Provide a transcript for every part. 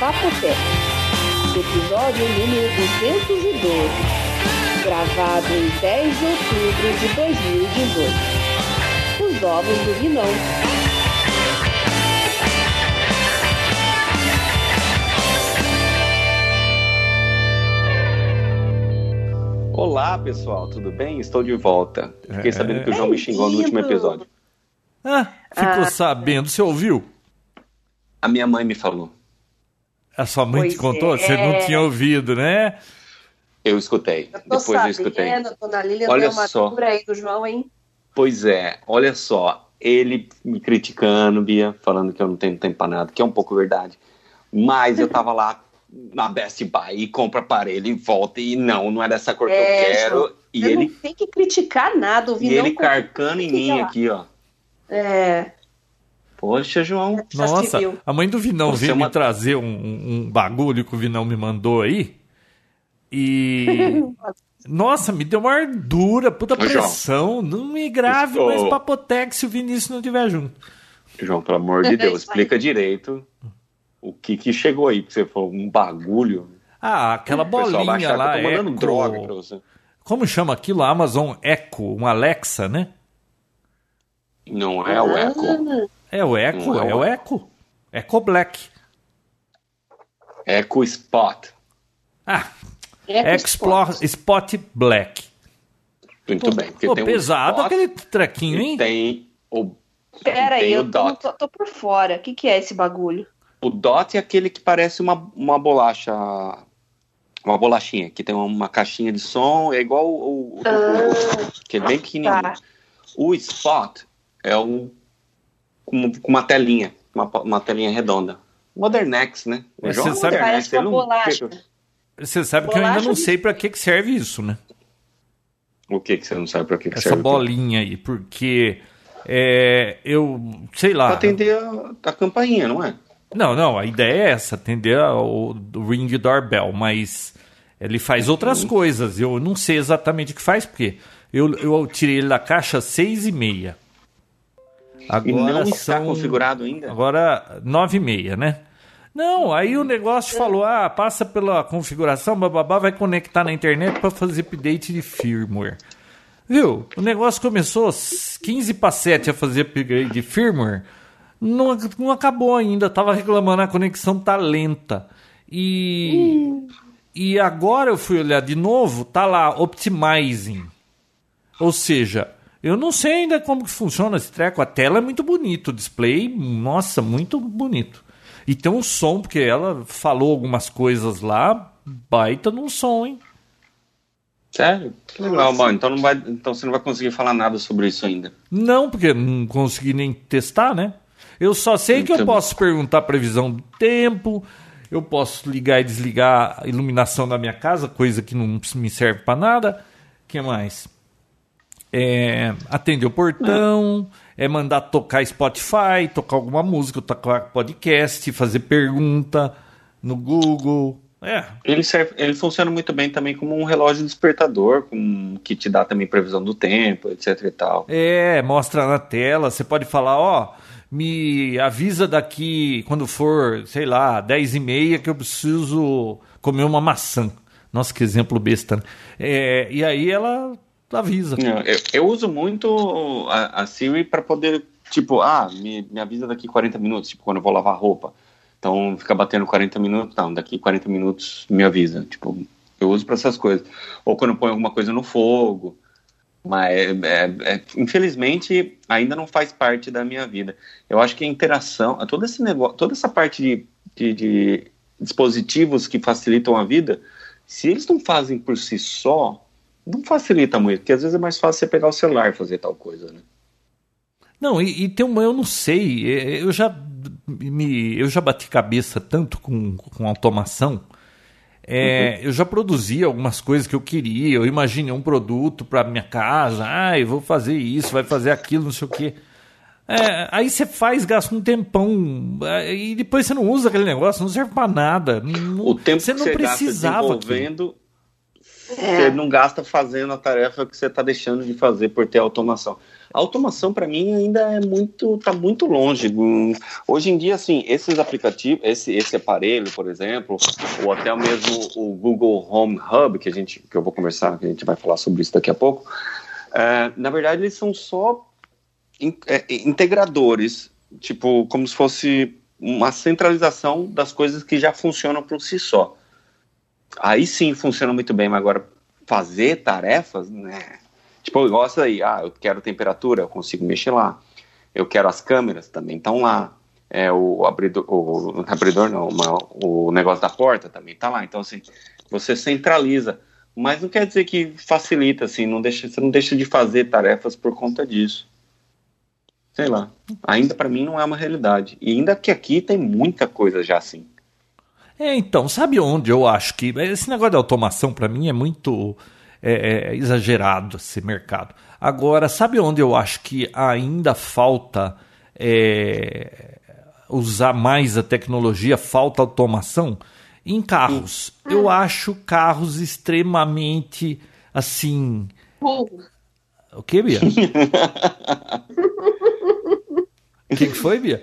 Papotec, episódio número 212, gravado em 10 de outubro de 2018. Os ovos do Vinão. Olá, pessoal, tudo bem? Estou de volta. Fiquei É. sabendo que o João me xingou no último episódio. Ah, ficou Ah. sabendo. Você ouviu? A minha mãe me falou. A sua mãe Pois te contou? é. Você não tinha ouvido, né? Eu escutei. Eu tô Depois eu sabendo, escutei. dona Lilian Olha deu uma só. aí do João, hein? Pois é, olha só. Ele me criticando, Bia, falando que eu não tenho tempo pra nada, que é um pouco verdade. Mas eu tava lá na Best Buy e compra aparelho e volta e não, não é dessa cor que É, eu quero. João, E ele, não tem que criticar nada, o e ele carcando em mim aqui, ó. É, Poxa, João. se Nossa, a mãe do Vinão veio é uma- me trazer um, um bagulho que o Vinão me mandou aí. E. Nossa, me deu uma ardura, puta Ô, João. pressão. Não me grave Ô. mais papotec se o Vinícius não estiver junto. João, pelo amor de É Deus, explica direito o que que chegou aí, porque você falou um bagulho. Ah, aquela O pessoal vai bolinha achar lá. que eu tô mandando Echo- droga pra você. Como chama aquilo? A Amazon Echo, um Alexa, né? Não é o Echo. É o Echo, Não é é o o Echo. Echo Black. Echo Spot. Ah, é Explore Spot Black. Muito bem. Porque Pô, tem pesado Spot aquele trequinho, hein? tem o. Pera aí, eu tô, Dot. tô, tô por fora. O que, que é esse bagulho? O Dot é aquele que parece uma, uma bolacha. Uma bolachinha, que tem uma caixinha de som, é igual o, o, Ah, que é bem pequenininho. tá. O Spot é um com com uma telinha, uma, uma telinha redonda. Modernex, né? É, você sabe- Modernex, ele não-. Você sabe que eu ainda não de- sei pra que, que serve isso, né? O que que você não sabe pra que, que Essa serve? bolinha aí, porque é, eu sei lá. Pra atender a, a campainha, não é? Não, não, a ideia é essa, atender o, o ring doorbell, mas ele faz outras coisas. Eu não sei exatamente o que faz, porque eu, eu tirei ele da caixa seis e meia. Agora E não está são- configurado ainda? Agora, nove e meia, né? Não, aí o negócio falou, ah, passa pela configuração, bababá, vai conectar na internet para fazer update de firmware. Viu? O negócio começou às 15 para 7 a fazer upgrade de firmware, não, não acabou ainda, tava reclamando, a conexão tá lenta. E, e agora eu fui olhar de novo, tá lá, optimizing. Ou seja, eu não sei ainda como que funciona esse treco. A tela é muito bonito, o display, nossa, muito bonito. E tem um som, porque ela falou algumas coisas lá, baita num som, hein? Sério? Que legal, bom, então, não vai, então você não vai conseguir falar nada sobre isso ainda. Não, porque não consegui nem testar, né? Eu só sei que eu Então- posso perguntar a previsão do tempo, eu posso ligar e desligar a iluminação da minha casa, coisa que não me serve pra nada. O que mais? É, atender o portão, é mandar tocar Spotify, tocar alguma música, tocar podcast, fazer pergunta no Google. É, Ele, serve, ele funciona muito bem também como um relógio despertador, com, que te dá também previsão do tempo, etc e tal. É, mostra na tela. Você pode falar, ó, me avisa daqui quando for, sei lá, 10 e meia que eu preciso comer uma maçã. Nossa, que exemplo besta. né? É, e aí ela avisa. Não, Eu, eu uso muito a, a Siri para poder, tipo, ah, me, me avisa daqui 40 minutos, tipo, quando eu vou lavar roupa. Então fica batendo 40 minutos, não, daqui 40 minutos me avisa. Tipo, eu uso para essas coisas. Ou quando eu ponho alguma coisa no fogo. Mas, é- é- infelizmente, ainda não faz parte da minha vida. Eu acho que a interação, todo esse negócio, toda essa parte de, de, de dispositivos que facilitam a vida, se eles não fazem por si só, não facilita muito, porque às vezes é mais fácil você pegar o celular e fazer tal coisa, né? Não, e, e tem uma, eu não sei, é, eu já me, eu já bati cabeça tanto com, com automação. É, Eu já produzi algumas coisas que eu queria. Eu imaginei um produto para minha casa. Ah, eu vou fazer isso, vai fazer aquilo, não sei o quê. É, aí você faz, gasta um tempão é, e depois você não usa aquele negócio, não serve para nada. Não- O tempo você que não você precisava. aquilo. Desenvolvendo você não gasta fazendo a tarefa que você está deixando de fazer por ter automação. A automação para mim ainda é muito, tá muito longe. Hoje em dia, assim, esses aplicativos, esse, esse aparelho, por exemplo, ou até mesmo o Google Home Hub, que a gente, que eu vou conversar, que a gente vai falar sobre isso daqui a pouco. é, na verdade, eles são só in- é, integradores, tipo, como se fosse uma centralização das coisas que já funcionam por si só. Aí sim funciona muito bem, mas agora fazer tarefas, né? Tipo, essa aí, ah, eu quero temperatura, eu consigo mexer lá. Eu quero as câmeras, também estão lá. É, o abridor, o abridor não, uma- o negócio da porta também está lá. Então, assim, você centraliza. Mas não quer dizer que facilita, assim, não deixa, você não deixa de fazer tarefas por conta disso. Sei lá. Ainda para mim não é uma realidade. E ainda que aqui tem muita coisa já assim. É, então, sabe onde eu acho que. Esse negócio de automação, para mim, é muito é, é, exagerado esse mercado. Agora, sabe onde eu acho que ainda falta é, usar mais a tecnologia, falta automação? Em carros. Eu acho carros extremamente assim. Burro. O que, Bia? O que, que foi, Bia?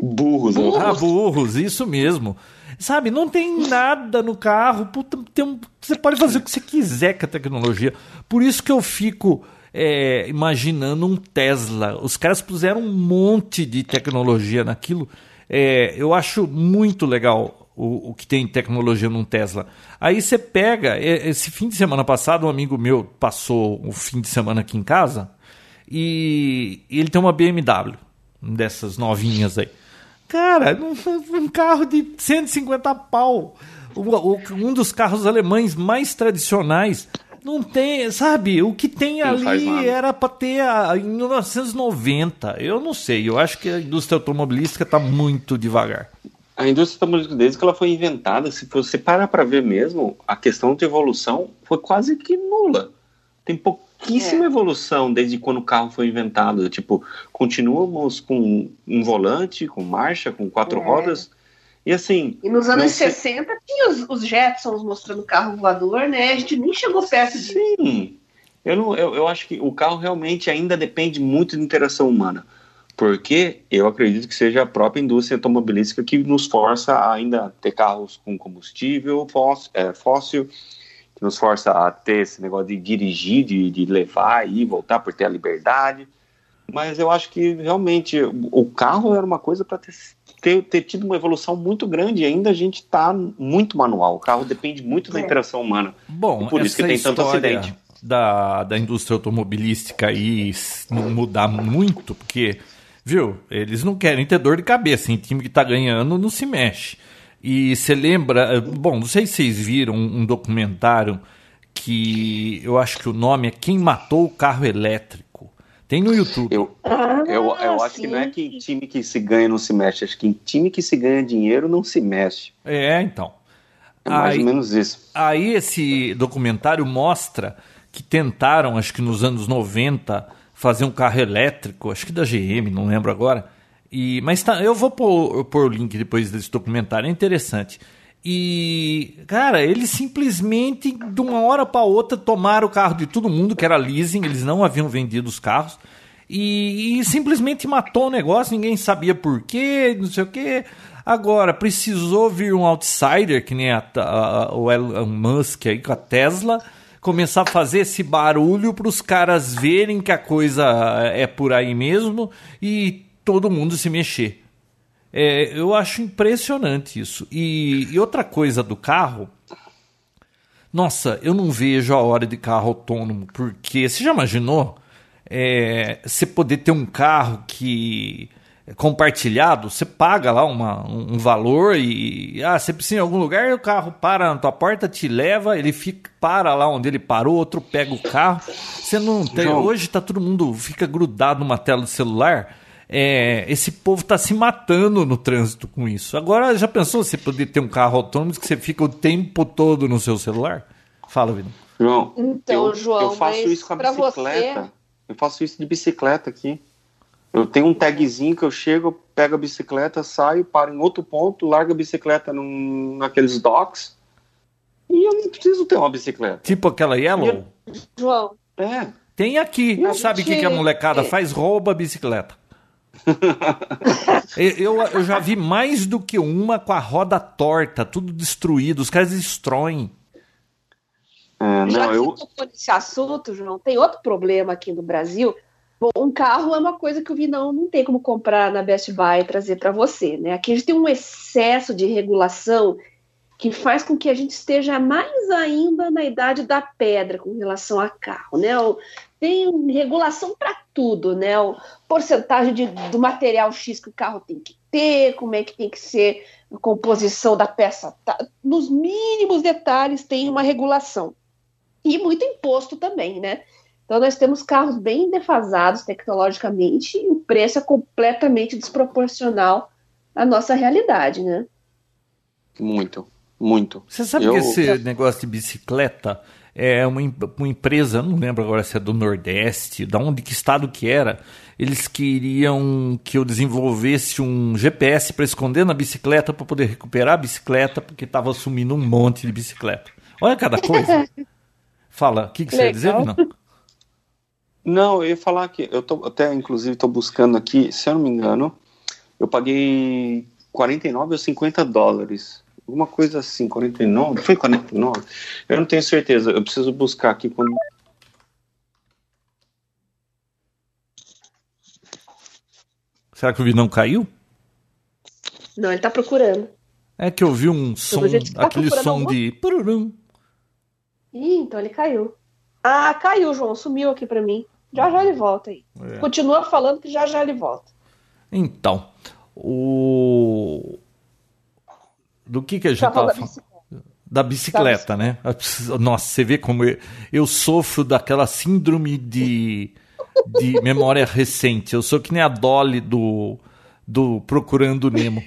Burros, né? Ah, burros, isso mesmo. Sabe, não tem nada no carro. puta, tem um- você pode fazer o que você quiser com a tecnologia. Por isso que eu fico é, imaginando um Tesla. Os caras puseram um monte de tecnologia naquilo. É, eu acho muito legal o, o que tem tecnologia num Tesla. Aí você pega. é, Esse fim de semana passado, um amigo meu passou o fim de semana aqui em casa e ele tem uma BMW dessas novinhas aí. Cara, um, um carro de 150 pau. O- o- um dos carros alemães mais tradicionais. Não tem, sabe? O que tem Não ali era para ter a, em 1990. Eu não sei. Eu acho que a indústria automobilística está muito devagar. A indústria automobilística, desde que ela foi inventada, se você parar para ver mesmo, a questão de evolução foi quase que nula. Tem pouquíssima É. evolução desde quando o carro foi inventado. Tipo, continuamos com um volante, com marcha, com quatro É. rodas. E assim, E nos anos Não sei. 60 tinha os, os Jetsons mostrando carro voador, né? A gente nem chegou perto disso. Sim. Eu, não, eu, eu acho que o carro realmente ainda depende muito de interação humana. Porque eu acredito que seja a própria indústria automobilística que nos força a ainda ter carros com combustível fóssil, é, fóssil que nos força a ter esse negócio de dirigir, de, de levar e voltar por ter a liberdade. Mas eu acho que realmente o carro era uma coisa para ter, ter, ter tido uma evolução muito grande e ainda a gente está muito manual. O carro depende muito da É. interação humana. Bom, E por isso que essa tem tanto história acidente. Da, da indústria automobilística aí mudar muito, porque, viu, eles não querem ter dor de cabeça. Em time que tá ganhando, não se mexe. E você lembra, eh, bom, não sei se vocês viram um um documentário que eu acho que o nome é Quem Matou o Carro Elétrico. Tem no YouTube. Eu, Ah, eu, eu acho que não é que em time que se ganha não se mexe, acho que em time que se ganha dinheiro não se mexe. É, então. É mais Aí- ou menos isso. Aí esse documentário mostra que tentaram, acho que nos anos 90, fazer um carro elétrico, acho que da GM, não lembro agora. E, mas tá, eu vou pôr, pôr o link depois desse documentário, é interessante. E, cara, eles simplesmente, de uma hora para outra, tomaram o carro de todo mundo, que era leasing, eles não haviam vendido os carros, e, e simplesmente matou o negócio, ninguém sabia por quê, não sei o quê. Agora, precisou vir um outsider, que nem a- a- o Elon Musk aí com a Tesla, começar a fazer esse barulho para os caras verem que a coisa é por aí mesmo e todo mundo se mexer. É, eu acho impressionante isso. E, e outra coisa do carro, nossa, eu não vejo a hora de carro autônomo, porque você já imaginou é, você poder ter um carro que é compartilhado, você paga lá uma, um, valor e ah, você precisa em algum lugar, o carro para na tua porta, te leva, ele fica para lá onde ele parou, outro pega o carro. Você não tem, hoje tá todo mundo fica grudado numa tela do celular. É, esse povo tá se matando no trânsito com isso. Agora, já pensou você poder ter um carro autônomo que você fica o tempo todo no seu celular? Fala, Vida. João, Então, eu, João, eu faço isso com a bicicleta. você- Eu faço isso de bicicleta aqui. Eu tenho um tagzinho que eu chego, pego a bicicleta, saio, paro em outro ponto, largo a bicicleta num, naqueles docks e eu não preciso ter uma bicicleta. Tipo aquela Yellow? João, É. Tem aqui. Não, Sabe o que, gente, que a molecada faz? Rouba a bicicleta. eu, eu- já vi mais do que uma com a roda torta, tudo destruído. Os caras destroem. É, já não, que eu. você tocou nesse assunto, João, tem outro problema aqui no Brasil. Bom, um carro é uma coisa que o Vinão não tem como comprar na Best Buy e trazer para você, né? Aqui a gente tem um excesso de regulação que faz com que a gente esteja mais ainda na idade da pedra com relação a carro, né? O- Tem regulação para tudo, né? O porcentagem de, do material X que o carro tem que ter, como é que tem que ser a composição da peça. tá? Nos mínimos detalhes tem uma regulação e muito imposto também, né? Então nós temos carros bem defasados tecnologicamente e o preço é completamente desproporcional à nossa realidade, né? Muito, muito. Você sabe Eu- que esse negócio de bicicleta é uma, uma empresa, não lembro agora se é do Nordeste, da onde que estado que era. Eles queriam que eu desenvolvesse um GPS para esconder na bicicleta para poder recuperar a bicicleta, porque estava sumindo um monte de bicicleta. Olha cada coisa. Fala, o que, que você ia dizer, não? Não, eu ia falar que eu tô até, inclusive, tô buscando aqui, se eu não me engano, eu paguei 49 ou 50 dólares. Alguma coisa assim, 49? Foi 49? Eu não tenho certeza. Eu preciso buscar aqui quando. Será que o Vinão caiu? Não, ele está procurando. É que eu vi um som, tá aquele som alguma- de. pururum. Ih, então ele caiu. Ah, caiu, João, sumiu aqui para mim. Já já ele volta aí. É. Continua falando que já já ele volta. Então, o. Do que, que a gente Já estava falando? bicicleta. Da bicicleta, né? Nossa, você vê como eu, eu sofro daquela síndrome de, de memória recente. Eu sou que nem a Dolly do, do Procurando Nemo.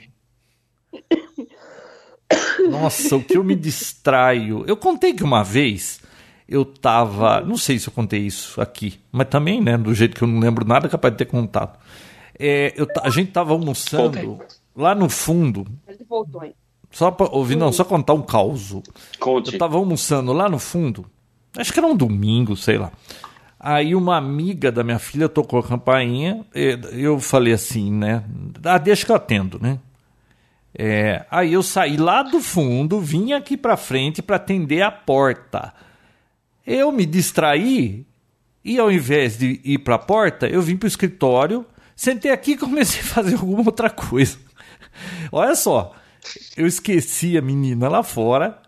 Nossa, o que eu me distraio. Eu contei que uma vez eu tava. Não sei se eu contei isso aqui, mas também, né? Do jeito que eu não lembro nada, capaz de ter contado. É, eu a gente tava almoçando lá no fundo. Ele voltou aí. Só pra ouvir, não, só contar um caos. Conte. Eu tava almoçando lá no fundo, acho que era um domingo, sei lá. Aí uma amiga da minha filha tocou a campainha, e eu falei assim, né? Ah, deixa que eu atendo, né? É, aí eu saí lá do fundo, vim aqui pra frente pra atender a porta. Eu me distraí e ao invés de ir pra porta, eu vim pro escritório, sentei aqui e comecei a fazer alguma outra coisa. Olha só, eu esqueci a menina lá fora,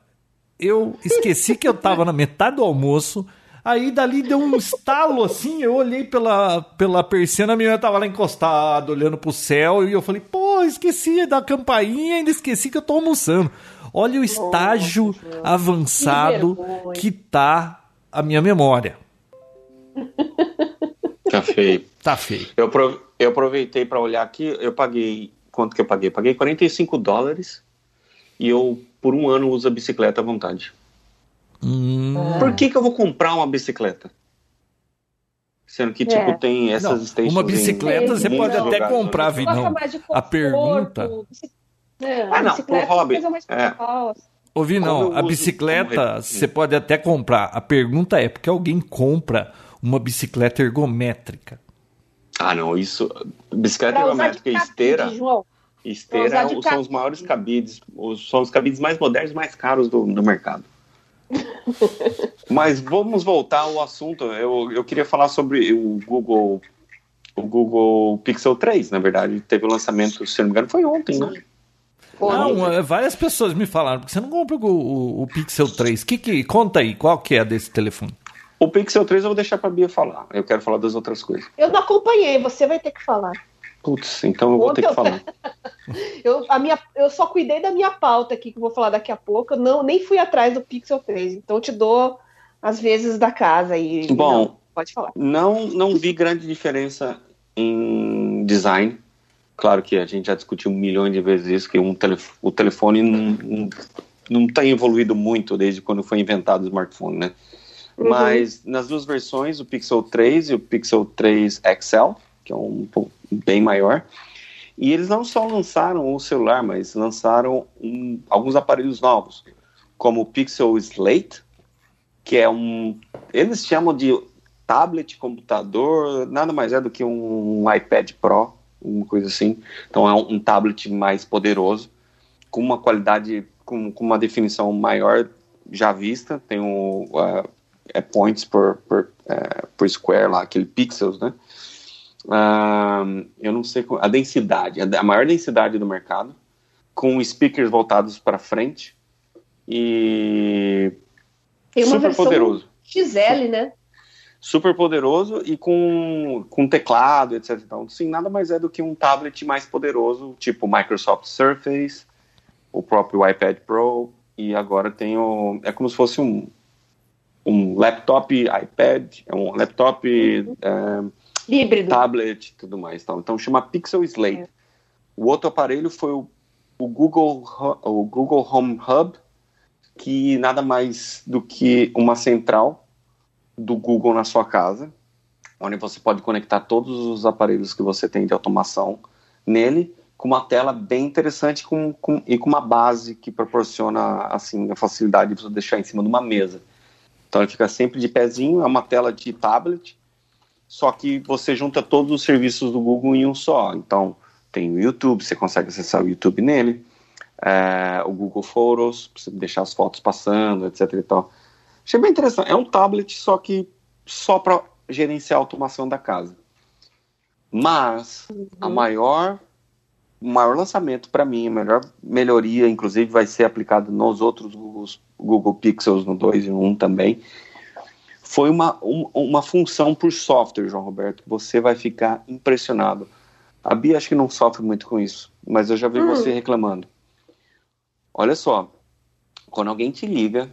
eu esqueci que eu tava na metade do almoço. Aí dali deu um estalo assim, eu olhei pela, pela persiana, a menina tava lá encostada, olhando pro céu, e eu falei, pô, esqueci da campainha, ainda esqueci que eu tô almoçando. Olha o estágio avançado vergonha. que tá a minha memória. Tá feio. Tá feio. Eu, eu aproveitei para olhar aqui, eu paguei. Quanto que eu paguei? Paguei 45 dólares e eu, por um ano, uso a bicicleta à vontade. Hum, Por que, que eu vou comprar uma bicicleta? Sendo que, tipo, É. tem essas Não, stations uma em bicicleta você pode até lugares, comprar, né? Vi, Gosta não. mais de A pergunta- É, Ah, não, pro hobby, é é. assim. Ouvi, não. A bicicleta você pode até comprar. A pergunta é porque alguém compra uma bicicleta ergométrica. Ah, não, isso. Bicicleta ergométrica e cabide, esteira. João. Esteira são os cabide. maiores cabides, os- são os cabides mais modernos e mais caros do, do mercado. Mas vamos voltar ao assunto. Eu, eu queria falar sobre o Google, o Google Pixel 3, na verdade. Teve o lançamento, se não me engano, foi ontem, né? Não, é, várias pessoas me falaram, porque você não compra o, o- o Pixel 3. Que que, conta aí, qual que é desse telefone? O Pixel 3 eu vou deixar pra Bia falar. Eu quero falar das outras coisas. Eu não acompanhei, você vai ter que falar. Putz, então eu vou ter que eu- falar. Eu, a minha, eu só cuidei da minha pauta aqui, que eu vou falar daqui a pouco. Eu não, nem fui atrás do Pixel 3. Então eu te dou as vezes da casa aí. Bom. Não, pode falar. Não, não vi grande diferença em design. Claro que a gente já discutiu milhões de vezes isso, que um telef o telefone não, não, não tem evoluído muito desde quando foi inventado o smartphone, né? Uhum. Mas nas duas versões, o Pixel 3 e o Pixel 3 XL, que é um pouco bem maior, e eles não só lançaram o celular, mas lançaram um- alguns aparelhos novos, como o Pixel Slate, que é um. Eles chamam de tablet, computador, nada mais é do que um iPad Pro, uma coisa assim. Então é um, um tablet mais poderoso, com uma qualidade, com, com, uma definição maior já vista. Tem o uh, é points por, por, uh, por square lá, aquele pixels, né? Uh, eu não sei a densidade, a maior densidade do mercado, com speakers voltados para frente e Tem uma super poderoso. XL, né? Super poderoso e com, com teclado, etc. Então, sim, nada mais é do que um tablet mais poderoso, tipo Microsoft Surface, o próprio iPad Pro, e agora tem o. É como se fosse um, um laptop iPad, é um laptop uhum. é, tablet, tudo mais. Então, então chama Pixel Slate. É. O outro aparelho foi o, o Google o Google Home Hub, que nada mais do que uma central do Google na sua casa, onde você pode conectar todos os aparelhos que você tem de automação nele, com uma tela bem interessante com, com, e com uma base que proporciona assim a facilidade de você deixar em cima de uma mesa. Então ele fica sempre de pezinho, é uma tela de tablet, só que você junta todos os serviços do Google em um só. Então tem o YouTube, você consegue acessar o YouTube nele, é, o Google Photos, para você deixar as fotos passando, etc. E tal. Achei bem interessante. É um tablet, só que só para gerenciar a automação da casa. Mas uhum. a maior, o maior lançamento para mim, a melhor melhoria, inclusive vai ser aplicada nos outros Google, Google Pixels no 2 e no 1 também, foi uma, um, uma função por software, João Roberto, que você vai ficar impressionado. A Bia acho que não sofre muito com isso, mas eu já vi hum. você reclamando. Olha só, quando alguém te liga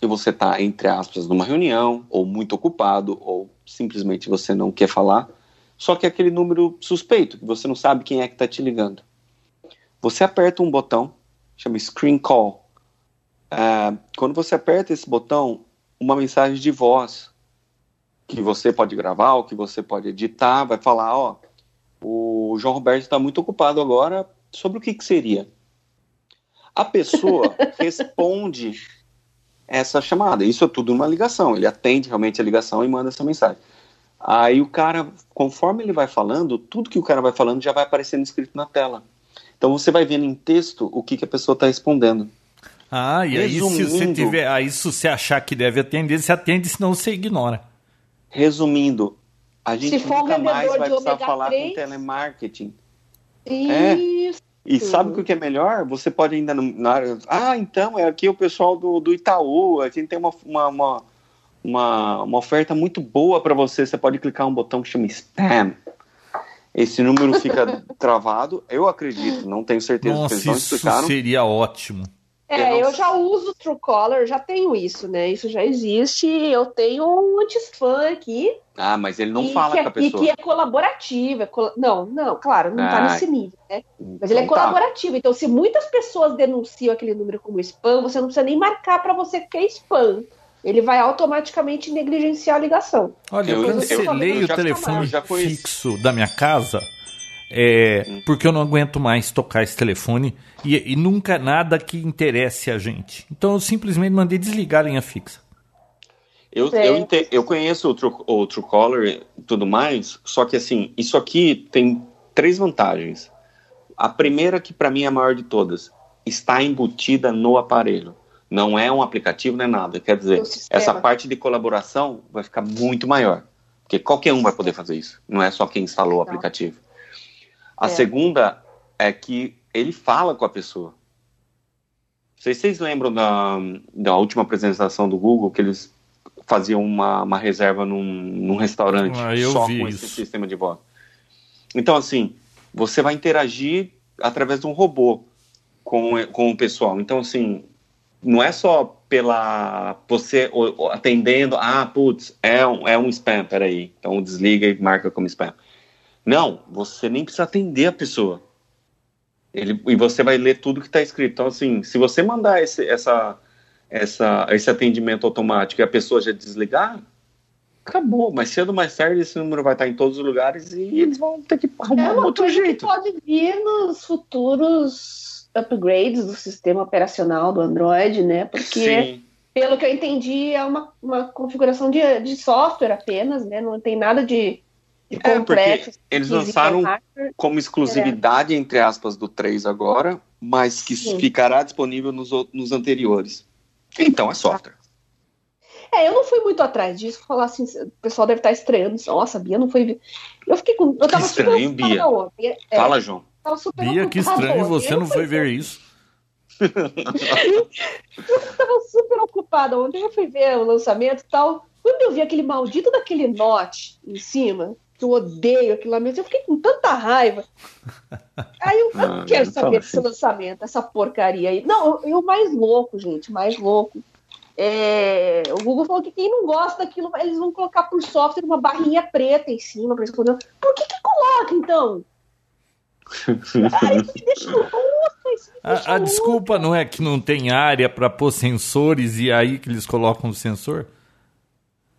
e você está, entre aspas, numa reunião, ou muito ocupado, ou simplesmente você não quer falar, só que é aquele número suspeito, que você não sabe quem é que está te ligando. Você aperta um botão, chama Screen Call. Uh, quando você aperta esse botão, uma mensagem de voz, que você pode gravar, ou que você pode editar, vai falar, ó, o João Roberto está muito ocupado agora, sobre o que, que seria? A pessoa responde essa chamada. Isso é tudo uma ligação. Ele atende realmente a ligação e manda essa mensagem. Aí o cara, conforme ele vai falando, tudo que o cara vai falando já vai aparecendo escrito na tela. Então você vai vendo em texto o que, que a pessoa está respondendo. Ah, e aí se você tiver, aí se você achar que deve atender, você atende, senão você ignora. Resumindo, a gente nunca mais vai precisar falar 3, com telemarketing. Isso. É. E sabe o que é melhor? Você pode ainda na. Ah, então, é aqui o pessoal do, do Itaú. A gente tem uma, uma, uma, uma, uma oferta muito boa para você. Você pode clicar um botão que chama spam. Esse número fica travado. Eu acredito, não tenho certeza Nossa, que eles não explicaram. Isso seria ótimo. É, eu, eu já uso Truecaller, já tenho isso, né? Isso já existe. Eu tenho um anti-spam aqui. Ah, mas ele não fala é, com a pessoa. E que é colaborativo. É col... Não, não, claro, não está ah, nesse nível, né? Mas ele é então tá. colaborativo. Tá. Então, se muitas pessoas denunciam aquele número como spam, você não precisa nem marcar para você que é spam. Ele vai automaticamente negligenciar a ligação. Olha, eu, eu cancelei o telefone fixo da minha casa é, porque eu não aguento mais tocar esse telefone e, e, nunca nada que interesse a gente. Então eu simplesmente mandei desligar a linha fixa. Eu, eu, entendo, eu conheço o, True, o Truecaller e tudo mais, só que assim, isso aqui tem três vantagens. A primeira, que para mim é a maior de todas, está embutida no aparelho. Não é um aplicativo, não é nada. Quer dizer, essa parte de colaboração vai ficar muito maior. Porque qualquer um vai poder fazer isso. Não é só quem instalou o aplicativo. A é. segunda é que ele fala com a pessoa. Não sei se vocês lembram da, da última apresentação do Google, que eles faziam uma, uma reserva num, num restaurante ah, só com isso. esse sistema de voz. Então, assim, você vai interagir através de um robô com, com o pessoal. Então, assim, não é só pela você atendendo, ah, putz, é um, é um spam, peraí. Então desliga e marca como spam. Não, você nem precisa atender a pessoa. Ele, e você vai ler tudo que está escrito. Então, assim, se você mandar esse, essa, essa, esse atendimento automático e a pessoa já desligar, acabou. Mas cedo ou mais tarde esse número vai estar em todos os lugares e eles vão ter que arrumar é um outro jeito. pode vir nos futuros upgrades do sistema operacional do Android, né? Porque, Sim. pelo que eu entendi, é uma, uma configuração de, de software apenas, né? Não tem nada de, de é, complexo. eles lançaram como exclusividade, é. entre aspas, do 3 agora, mas que Sim. ficará disponível nos, nos anteriores. Então é software. É, eu não fui muito atrás disso, falar assim, o pessoal deve estar estranhando. Nossa, Bia não foi. Eu fiquei com. Eu tava estranho, Bia. Ontem. É, Fala, João. Bia, que estranho, você não foi ver isso. eu tava super ocupada ontem, eu fui ver o lançamento e tal. Quando eu vi aquele maldito daquele note em cima, que eu odeio aquilo lá mesmo, eu fiquei com tanta raiva. Aí eu não, ah, quero saber desse assim. lançamento, essa porcaria aí. Não, eu mais louco, gente, mais louco. É, o Google falou que quem não gosta daquilo, eles vão colocar por software uma barrinha preta em cima para esconder. Por que, que coloca, então? a, a desculpa não é que não tem área para pôr sensores e aí que eles colocam o sensor?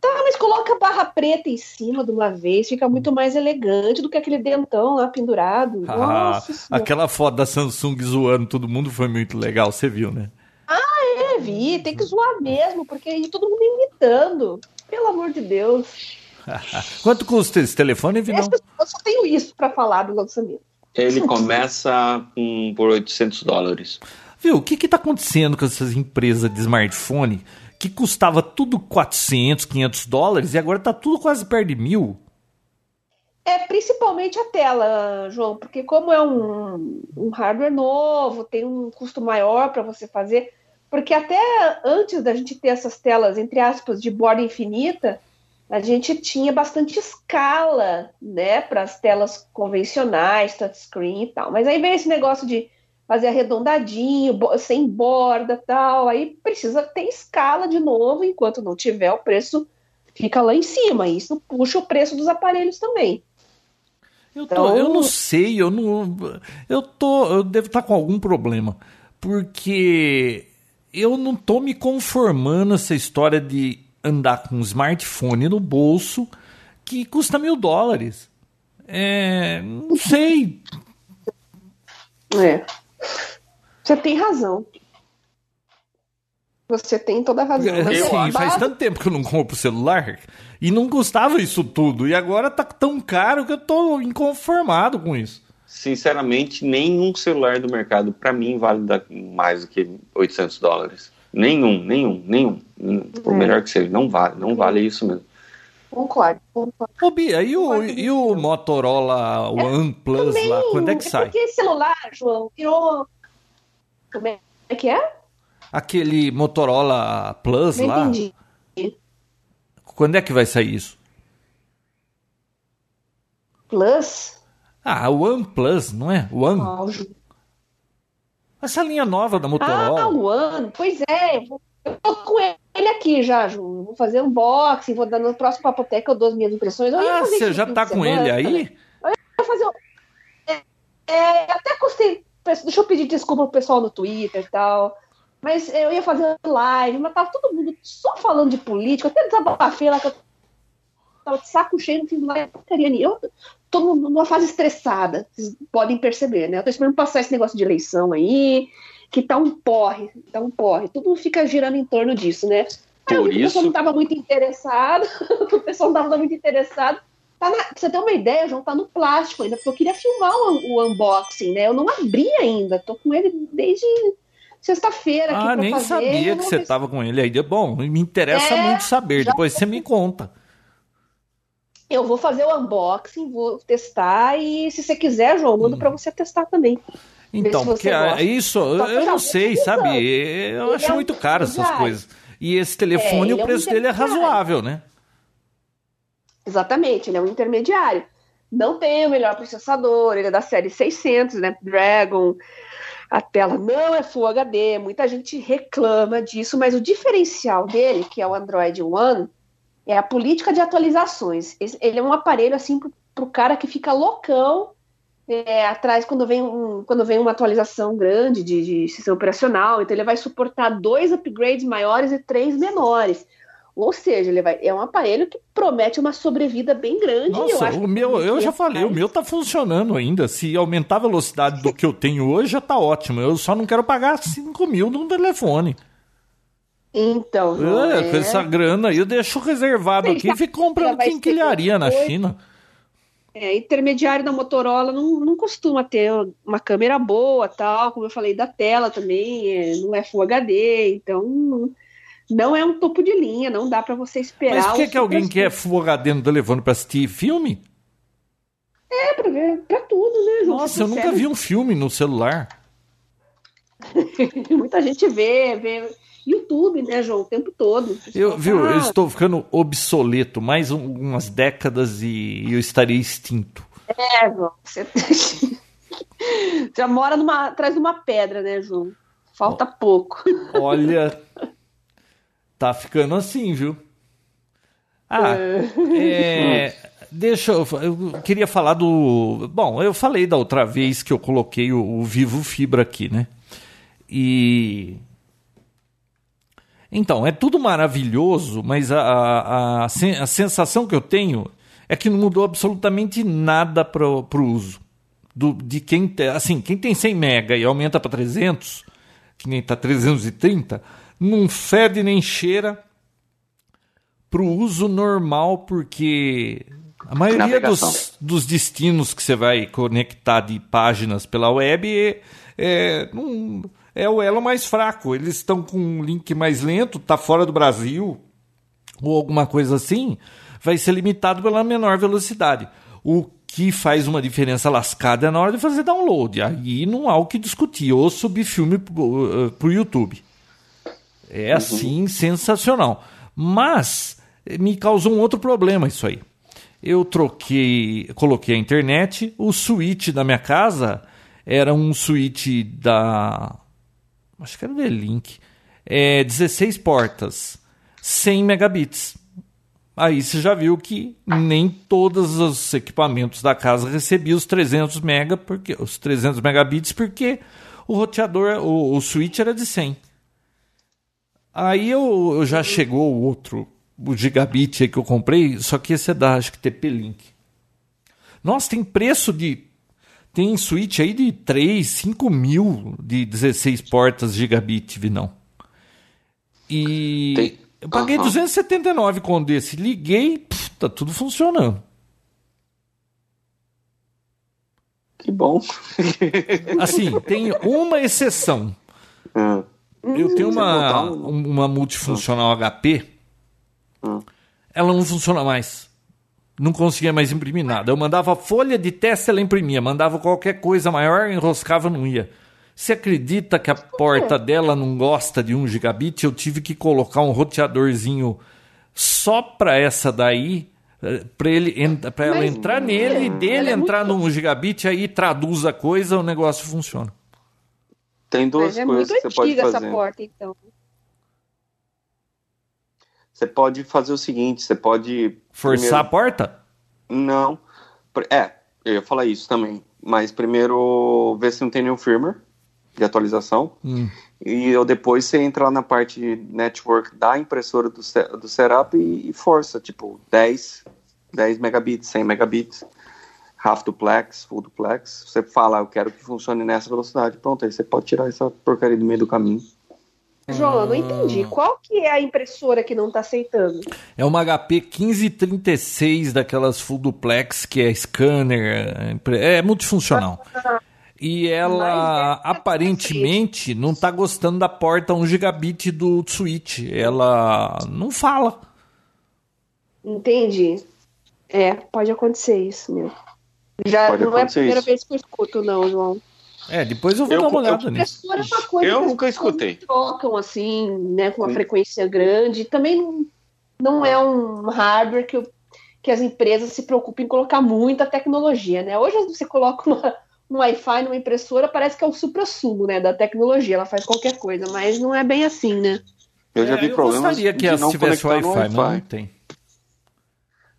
Tá, mas coloca barra preta em cima de uma vez, fica muito mais elegante do que aquele dentão lá pendurado. Ah, Nossa aquela foto da Samsung zoando todo mundo foi muito legal, você viu, né? Ah, é, vi. Tem que zoar mesmo, porque aí todo mundo imitando. Pelo amor de Deus. Quanto custa esse telefone, Vinão? Eu só tenho isso para falar do lançamento. Ele começa com, por 800 dólares. Viu, o que está acontecendo com essas empresas de smartphone que custava tudo 400, 500 dólares e agora está tudo quase perto de mil? É principalmente a tela, João, porque como é um, um hardware novo, tem um custo maior para você fazer, porque até antes da gente ter essas telas, entre aspas, de borda infinita, a gente tinha bastante escala, né, para as telas convencionais, touchscreen e tal. Mas aí vem esse negócio de fazer arredondadinho, sem borda tal, aí precisa ter escala de novo, enquanto não tiver o preço fica lá em cima. Isso puxa o preço dos aparelhos também. Eu, tô, então... eu não sei, eu não. Eu tô. Eu devo estar com algum problema. Porque eu não tô me conformando essa história de andar com um smartphone no bolso que custa mil dólares. É, não sei. É. Você tem razão. Você tem toda a razão. É, assim, faz tanto tempo que eu não compro celular e não custava isso tudo. E agora tá tão caro que eu tô inconformado com isso. Sinceramente, nenhum celular do mercado, para mim, vale mais do que 800 dólares. Nenhum, nenhum, nenhum. Por é. melhor que seja, não vale, não vale isso mesmo. Concordo, concordo. Ô, Bia, e o, e o Motorola OnePlus é, lá, quando é que sai? Porque celular, João, virou. Como é que é? Aquele Motorola Plus não lá. Entendi. Quando é que vai sair isso? Plus? Ah, o OnePlus, não é? One. Essa linha nova da Motorola. Ah, o One. Pois é. Eu tô com ele aqui já, Ju. Vou fazer unboxing, vou dar no próximo Papoteca, eu dou as minhas impressões. ah, você já tá com ele aí? Eu ia fazer. É, é, até custei. Deixa eu pedir desculpa pro pessoal no Twitter e tal. Mas eu ia fazer live, mas tava todo mundo só falando de política, até desabafei lá que eu tava de saco cheio, não fiz mais porcaria nenhuma. Eu tô numa fase estressada, vocês podem perceber, né? Eu tô esperando passar esse negócio de eleição aí, que tá um porre, tá um porre. Tudo fica girando em torno disso, né? Por isso... O pessoal não tava muito interessado, o pessoal não tava muito interessado. Tá na, pra você ter uma ideia, João, tá no plástico ainda, porque eu queria filmar o, o unboxing, né? Eu não abri ainda, tô com ele desde sexta-feira. Ah, nem fazer, sabia que você estava com ele aí. Bom, me interessa é, muito saber. Depois você me conta. Eu vou fazer o unboxing, vou testar e se você quiser, João, mando hum. para você testar também. Então, porque isso, eu, eu não sei, sabe? Eu acho é muito caro essas coisas. E esse telefone, é, o preço é um dele é razoável, né? Exatamente, ele é um intermediário. Não tem o melhor processador, ele é da série 600, né? Dragon a tela não é Full HD, muita gente reclama disso, mas o diferencial dele, que é o Android One, é a política de atualizações. Ele é um aparelho assim para o cara que fica loucão é, atrás quando vem, um, quando vem uma atualização grande de, de sistema operacional. Então ele vai suportar dois upgrades maiores e três menores. Ou seja, ele vai, é um aparelho que promete uma sobrevida bem grande. Nossa, o meu, eu já falei, o meu tá funcionando ainda. Se aumentar a velocidade do que eu tenho hoje, já tá ótimo. Eu só não quero pagar 5 mil no telefone. Então. É, é... Com essa grana aí, eu deixo reservado aqui e fico comprando quinquilharia na China. É, intermediário da Motorola não, não costuma ter uma câmera boa, tal, como eu falei, da tela também, é, não é Full HD, então não é um topo de linha, não dá para você esperar. Mas por que, que alguém quer Full HD não tá levando para assistir filme? É, pra ver, pra tudo, né, João? Nossa, eu nunca vi um filme no celular. Muita gente vê, vê YouTube, né, João, o tempo todo. Eu, viu, eu estou ficando obsoleto, mais um, umas décadas e eu estaria extinto. É, João, você já mora numa, atrás de uma pedra, né, João? Falta pouco. Olha, tá ficando assim, viu? Ah, é. é, deixa eu, eu queria falar do. Bom, eu falei da outra vez que eu coloquei o, o Vivo Fibra aqui, né? E então, é tudo maravilhoso, mas a, a, a, sensação que eu tenho é que não mudou absolutamente nada para o uso. Do, de quem, te, assim, quem tem 100 mega e aumenta para 300, que nem está 330, não fede nem cheira para o uso normal, porque a maioria dos, dos, destinos que você vai conectar de páginas pela web é, é não, é o elo mais fraco. Eles estão com um link mais lento, tá fora do Brasil ou alguma coisa assim, vai ser limitado pela menor velocidade. O que faz uma diferença lascada é na hora de fazer download. Aí não há o que discutir. Ou subir filme pro, uh, YouTube. É uhum. assim, uhum. sensacional. Mas me causou um outro problema isso aí. Eu troquei, coloquei a internet, o switch da minha casa era um switch da acho que era o link é, 16 portas, 100 megabits. Aí você já viu que nem todos os equipamentos da casa recebiam os 300 mega, porque os 300 megabits porque o roteador, o, o switch era de 100. Aí eu, eu já chegou o outro, o gigabit que eu comprei, só que esse é da acho que TP-Link. Nossa, tem preço de tem switch aí de 3, 5 mil de 16 portas gigabit, Vinão. E tem... eu paguei uhum. 279 com desse. Liguei, pff, tá tudo funcionando. Que bom. assim, tem uma exceção. Hum. Eu tenho uma, uma multifuncional HP. Hum. Ela não funciona mais não conseguia mais imprimir nada. Eu mandava folha de teste, ela imprimia. Mandava qualquer coisa maior, enroscava, não ia. Você acredita que a porta dela não gosta de 1 gigabit? Eu tive que colocar um roteadorzinho só para essa daí, eh, para ele para ela entrar nele e dele é entrar muito... no 1 gigabit, aí traduz a coisa, o negócio funciona. Tem duas é coisas que você pode fazer. essa porta, então. Você pode fazer o seguinte, você pode... Forçar primeiro... a porta? Não. É, eu ia falar isso também. Mas primeiro ver se não tem nenhum firmware de atualização. Hum. E eu depois você entra lá na parte network da impressora do, do setup e, e força, tipo 10, 10 megabits, 100 megabits, half duplex, full duplex. Você fala, eu quero que funcione nessa velocidade. Pronto, aí você pode tirar essa porcaria do meio do caminho. João, eu não entendi. Qual que é a impressora que não está aceitando? É uma HP 1536 daquelas full duplex, que é scanner, é multifuncional. E ela é aparentemente não está gostando da porta 1 gigabit do switch. Ela não fala. Entendi. É, pode acontecer isso mesmo. Já pode não é a primeira isso. vez que eu escuto, não, João. É, depois eu vou eu, dar uma olhada nisso. É uma coisa eu nunca escutei. Trocam assim, né, com uma Sim. frequência grande. Também não, não é um hardware que, eu, que as empresas se preocupem em colocar muita tecnologia, né? Hoje você coloca uma, um Wi-Fi numa impressora, parece que é o supra-sumo, né, da tecnologia. Ela faz qualquer coisa, mas não é bem assim, né? Eu já vi é, problemas. Eu gostaria que ela tivesse Wi-Fi, wi mas não tem.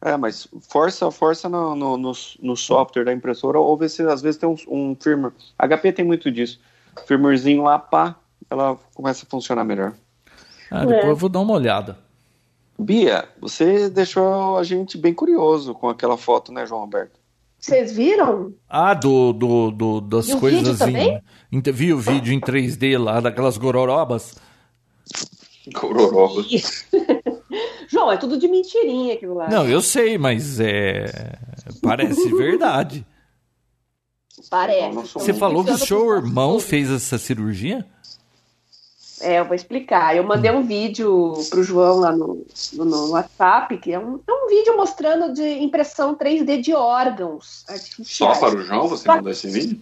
É, mas força, força no, no, no, no software da impressora, ou ver se às vezes tem um, um firmware. HP tem muito disso. Firmwarezinho lá, pá, ela começa a funcionar melhor. Ah, depois é. eu vou dar uma olhada. Bia, você deixou a gente bem curioso com aquela foto, né, João Roberto? Vocês viram? Ah, do, do, do das E o coisas em. em- Vi o vídeo em 3D lá, daquelas gororobas. Cororoba. João, é tudo de mentirinha aquilo lá. Não, eu sei, mas é. Parece verdade. Parece. Você falou que o seu irmão fez essa cirurgia? É, eu vou explicar. Eu mandei um vídeo pro João lá no, no, no WhatsApp, que é um, é um vídeo mostrando de impressão 3D de órgãos Só para o João você mandou esse vídeo?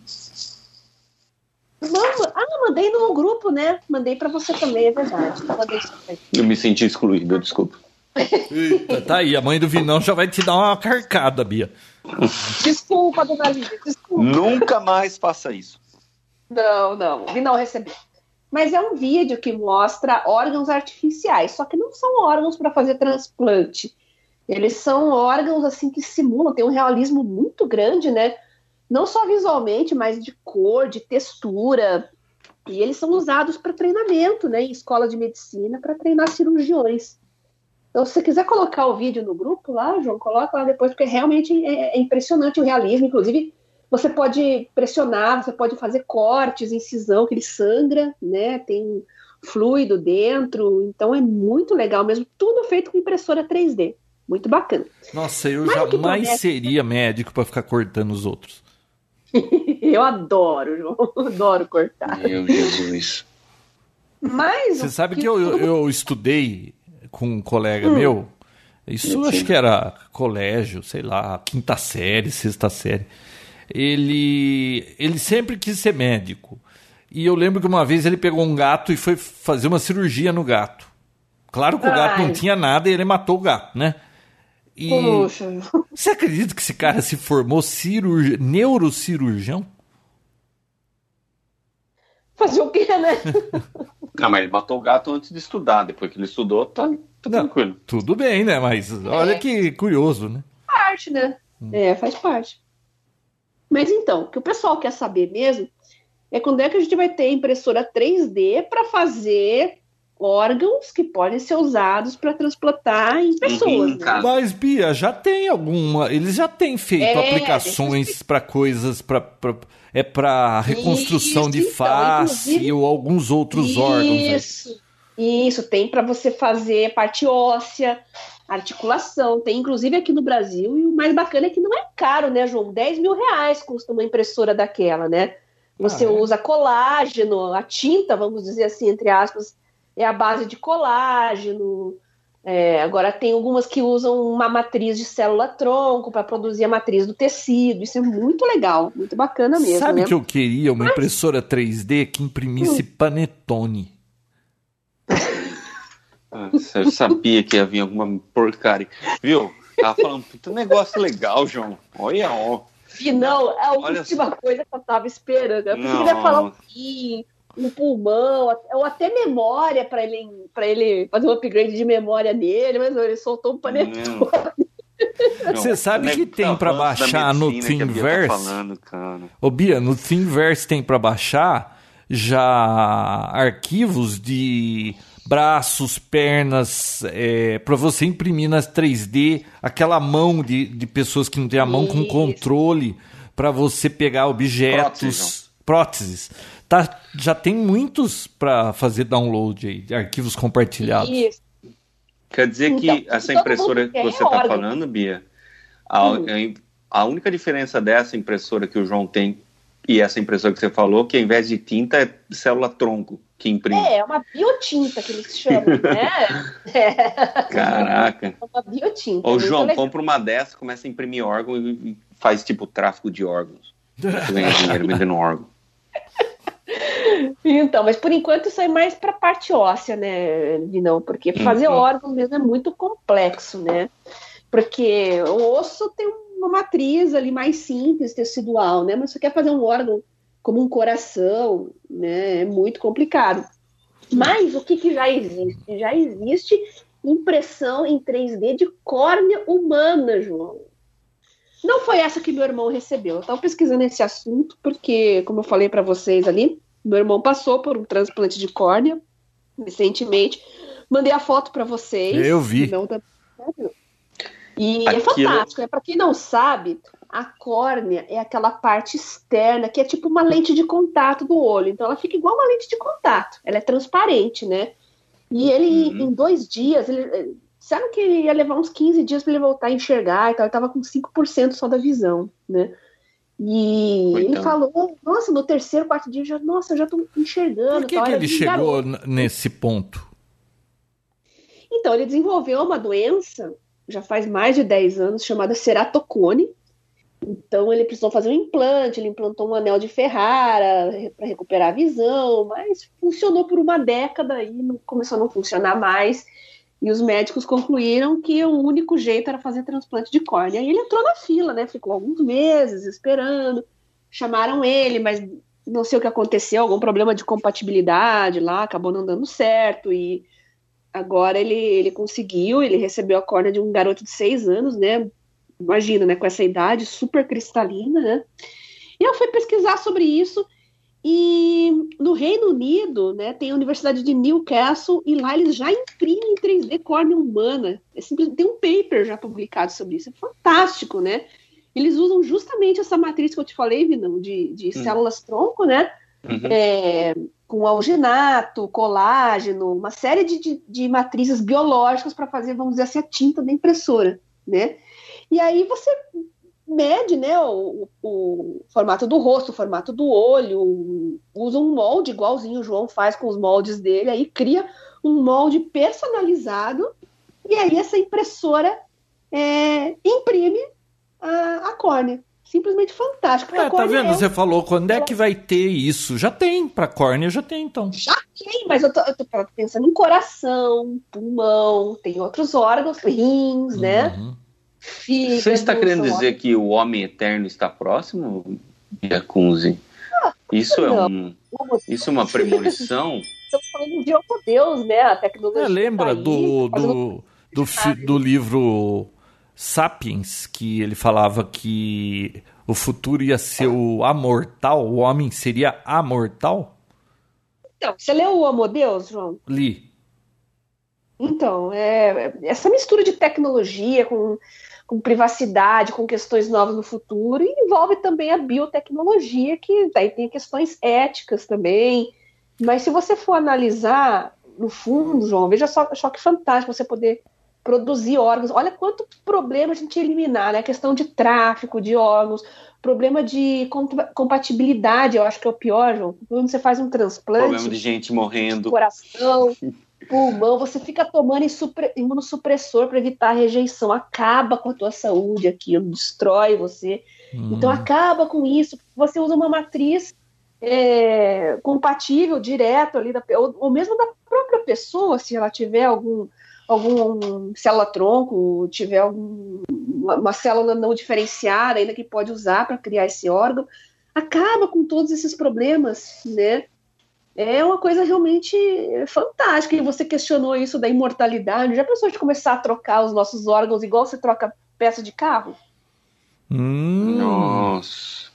Ah, mandei no grupo, né? Mandei pra você também, é verdade. Eu me senti excluído, desculpa. Eita, tá aí, a mãe do Vinão já vai te dar uma carcada, Bia. Desculpa, dona Lívia, desculpa. Nunca mais faça isso. Não, não, vi não receber. Mas é um vídeo que mostra órgãos artificiais, só que não são órgãos para fazer transplante. Eles são órgãos assim que simulam, tem um realismo muito grande, né? Não só visualmente, mas de cor, de textura. E eles são usados para treinamento, né? Em escola de medicina, para treinar cirurgiões. Então, se você quiser colocar o vídeo no grupo lá, João, coloca lá depois, porque realmente é, é impressionante o realismo. Inclusive, você pode pressionar, você pode fazer cortes, incisão, que ele sangra, né? Tem fluido dentro, então é muito legal mesmo. Tudo feito com impressora 3D. Muito bacana. Nossa, eu Mas que jamais promete- seria médico pra ficar cortando os outros. Eu adoro, João. Adoro cortar. Meu Jesus. Mas Você sabe que eu, eu, eu estudei com um colega meu. Isso acho que era colégio, sei lá, quinta série, sexta série. Ele, ele sempre quis ser médico. E eu lembro que uma vez ele pegou um gato e foi fazer uma cirurgia no gato. Claro que o gato não Ai. tinha nada e ele matou o gato, né? E Poxa, você acredita que esse cara se formou cirurgi... neurocirurgião? Fazer o quê, né? Não, mas ele matou o gato antes de estudar. Depois que ele estudou, tá, tá Não. tranquilo. Tudo bem, né? Mas olha que curioso, né? parte, né? É, faz parte. Mas então, o que o pessoal quer saber mesmo é quando é que a gente vai ter impressora 3D para fazer órgãos que podem ser usados para transplantar em pessoas. Uhum, né? cara. Mas, Bia, já tem alguma. Eles já têm feito É, aplicações para coisas. Pra, pra- é para reconstrução de Isso, então, face ou alguns outros órgãos. né? Isso, isso, tem para você fazer parte óssea, articulação. Tem inclusive aqui no Brasil, e o mais bacana é que não é caro, né, João? 10 mil reais custa uma impressora daquela, né? Você Ah, é? usa colágeno, a tinta, vamos dizer assim, entre aspas, é a base de colágeno. É, agora tem algumas que usam uma matriz de célula-tronco para produzir a matriz do tecido. Isso é muito legal, muito bacana mesmo. Sabe né? que eu queria uma impressora 3D que imprimisse Hum. panetone? Ah, Eu sabia que ia vir alguma porcaria. Viu? Tava falando, puta negócio legal, João. Olha, ó. E não, a Olha última coisa que eu tava esperando. Eu Não. queria falar um rim, um pulmão, ou até memória para ele, pra ele fazer um upgrade de memória nele, mas ele soltou um panetone. Não. Você sabe Não, que tem avanço pra da baixar no tá Thingiverse? falando, cara. Ô Bia, no Thingiverse tem para baixar já arquivos de braços, pernas, é, para você imprimir nas 3D, aquela mão de, de pessoas que não tem a mão com Isso. controle para você pegar objetos, próteses. Tá, já tem muitos para fazer download aí, de arquivos compartilhados. Isso. Quer dizer que Então, essa todo impressora que você está falando, Bia, a, Hum. a única diferença dessa impressora que o João tem e essa impressora que você falou, que ao invés de tinta é célula-tronco que imprime. É, é uma biotinta que eles chamam, né? É Caraca. uma biotinta. Ô, João, legal. compra uma dessa, começa a imprimir órgão e e faz tipo tráfico de órgãos. Você ganha dinheiro vendendo órgão. Então, mas por enquanto isso é mais para parte óssea, né, Vinão? Porque fazer Uhum. órgão mesmo é muito complexo, né? Porque o osso tem uma matriz ali mais simples, tecidual, né? Mas você quer fazer um órgão como um coração, né? É muito complicado. Mas o que, que já existe? Já existe impressão em 3D de córnea humana, João. Não foi essa que meu irmão recebeu. Eu estava pesquisando esse assunto porque, como eu falei para vocês ali, meu irmão passou por um transplante de córnea recentemente, Mandei a foto para vocês. Eu vi. Não tá- E é Aquilo- fantástico. É para quem não sabe, a córnea é aquela parte externa que é tipo uma lente de contato do olho. Então ela fica igual uma lente de contato. Ela é transparente, né? E ele, Uhum. em dois dias, ele, sabe que ia levar uns 15 dias para ele voltar a enxergar e tal. Ele tava com 5% só da visão, né? E ele falou, nossa, no terceiro, quarto dia, já, nossa, eu já tô enxergando. Por que, que ele chegou garoto. nesse ponto? Então, ele desenvolveu uma doença, já faz mais de 10 anos, chamada ceratocone. Então, ele precisou fazer um implante, ele implantou um anel de Ferrara para recuperar a visão, mas funcionou por uma década e não- começou a não funcionar mais. E os médicos concluíram que o único jeito era fazer transplante de córnea. E ele entrou na fila, né? Ficou alguns meses esperando. Chamaram ele, mas não sei o que aconteceu, algum problema de compatibilidade lá, acabou não dando certo. E agora ele, ele conseguiu, ele recebeu a córnea de um garoto de seis anos, né? Imagina, né? Com essa idade super cristalina, né? E eu fui pesquisar sobre isso. E no Reino Unido, né, tem a Universidade de Newcastle e lá eles já imprimem em 3D córnea humana. É simples- tem um paper já publicado sobre isso. É fantástico, né? Eles usam justamente essa matriz que eu te falei, Vinão, de, de Hum. células tronco, né? Uhum. é, com alginato, colágeno, uma série de, de, de matrizes biológicas para fazer, vamos dizer assim, a tinta da impressora, né? E aí você mede, né, o, o formato do rosto, o formato do olho, usa um molde igualzinho o João faz com os moldes dele, aí cria um molde personalizado e aí essa impressora é, imprime a, a córnea. Simplesmente fantástico. É, tá vendo? é Você falou, quando é que vai ter isso? Já tem, pra córnea já tem, então. Já tem, mas eu tô, eu tô pensando em coração, pulmão, tem outros órgãos, rins, né? Fígado, Você está querendo dizer que o homem eterno está próximo, Biacunzi? Isso é um, isso é uma premonição? Estamos falando de outro Deus, né? A tecnologia. É, lembra tá aí, do, tá do, do, fi- do livro Sapiens, que ele falava que o futuro ia ser o amortal, o homem seria amortal? Então, você leu o Homo Deus, João? Li. Então, é, essa mistura de tecnologia com, com privacidade, com questões novas no futuro, e envolve também a biotecnologia, que daí tem questões éticas também. Mas se você for analisar no fundo, João, veja só, só que fantástico você poder produzir órgãos. Olha quanto problema a gente eliminar, né? A questão de tráfico de órgãos, problema de compa- compatibilidade, eu acho que é o pior, João. Quando você faz um transplante Problema de gente morrendo. coração, pulmão, você fica tomando imunossupressor para evitar a rejeição, acaba com a tua saúde aquilo, destrói você. Então Hum. acaba com isso. Você usa uma matriz é, compatível, direto ali, da, ou, ou mesmo da própria pessoa, se ela tiver algum algum célula tronco, tiver algum, uma, uma célula não diferenciada ainda que pode usar para criar esse órgão, acaba com todos esses problemas, né? É uma coisa realmente fantástica. E você questionou isso da imortalidade. Já pensou de começar a trocar os nossos órgãos igual você troca peça de carro? Hum. Nossa.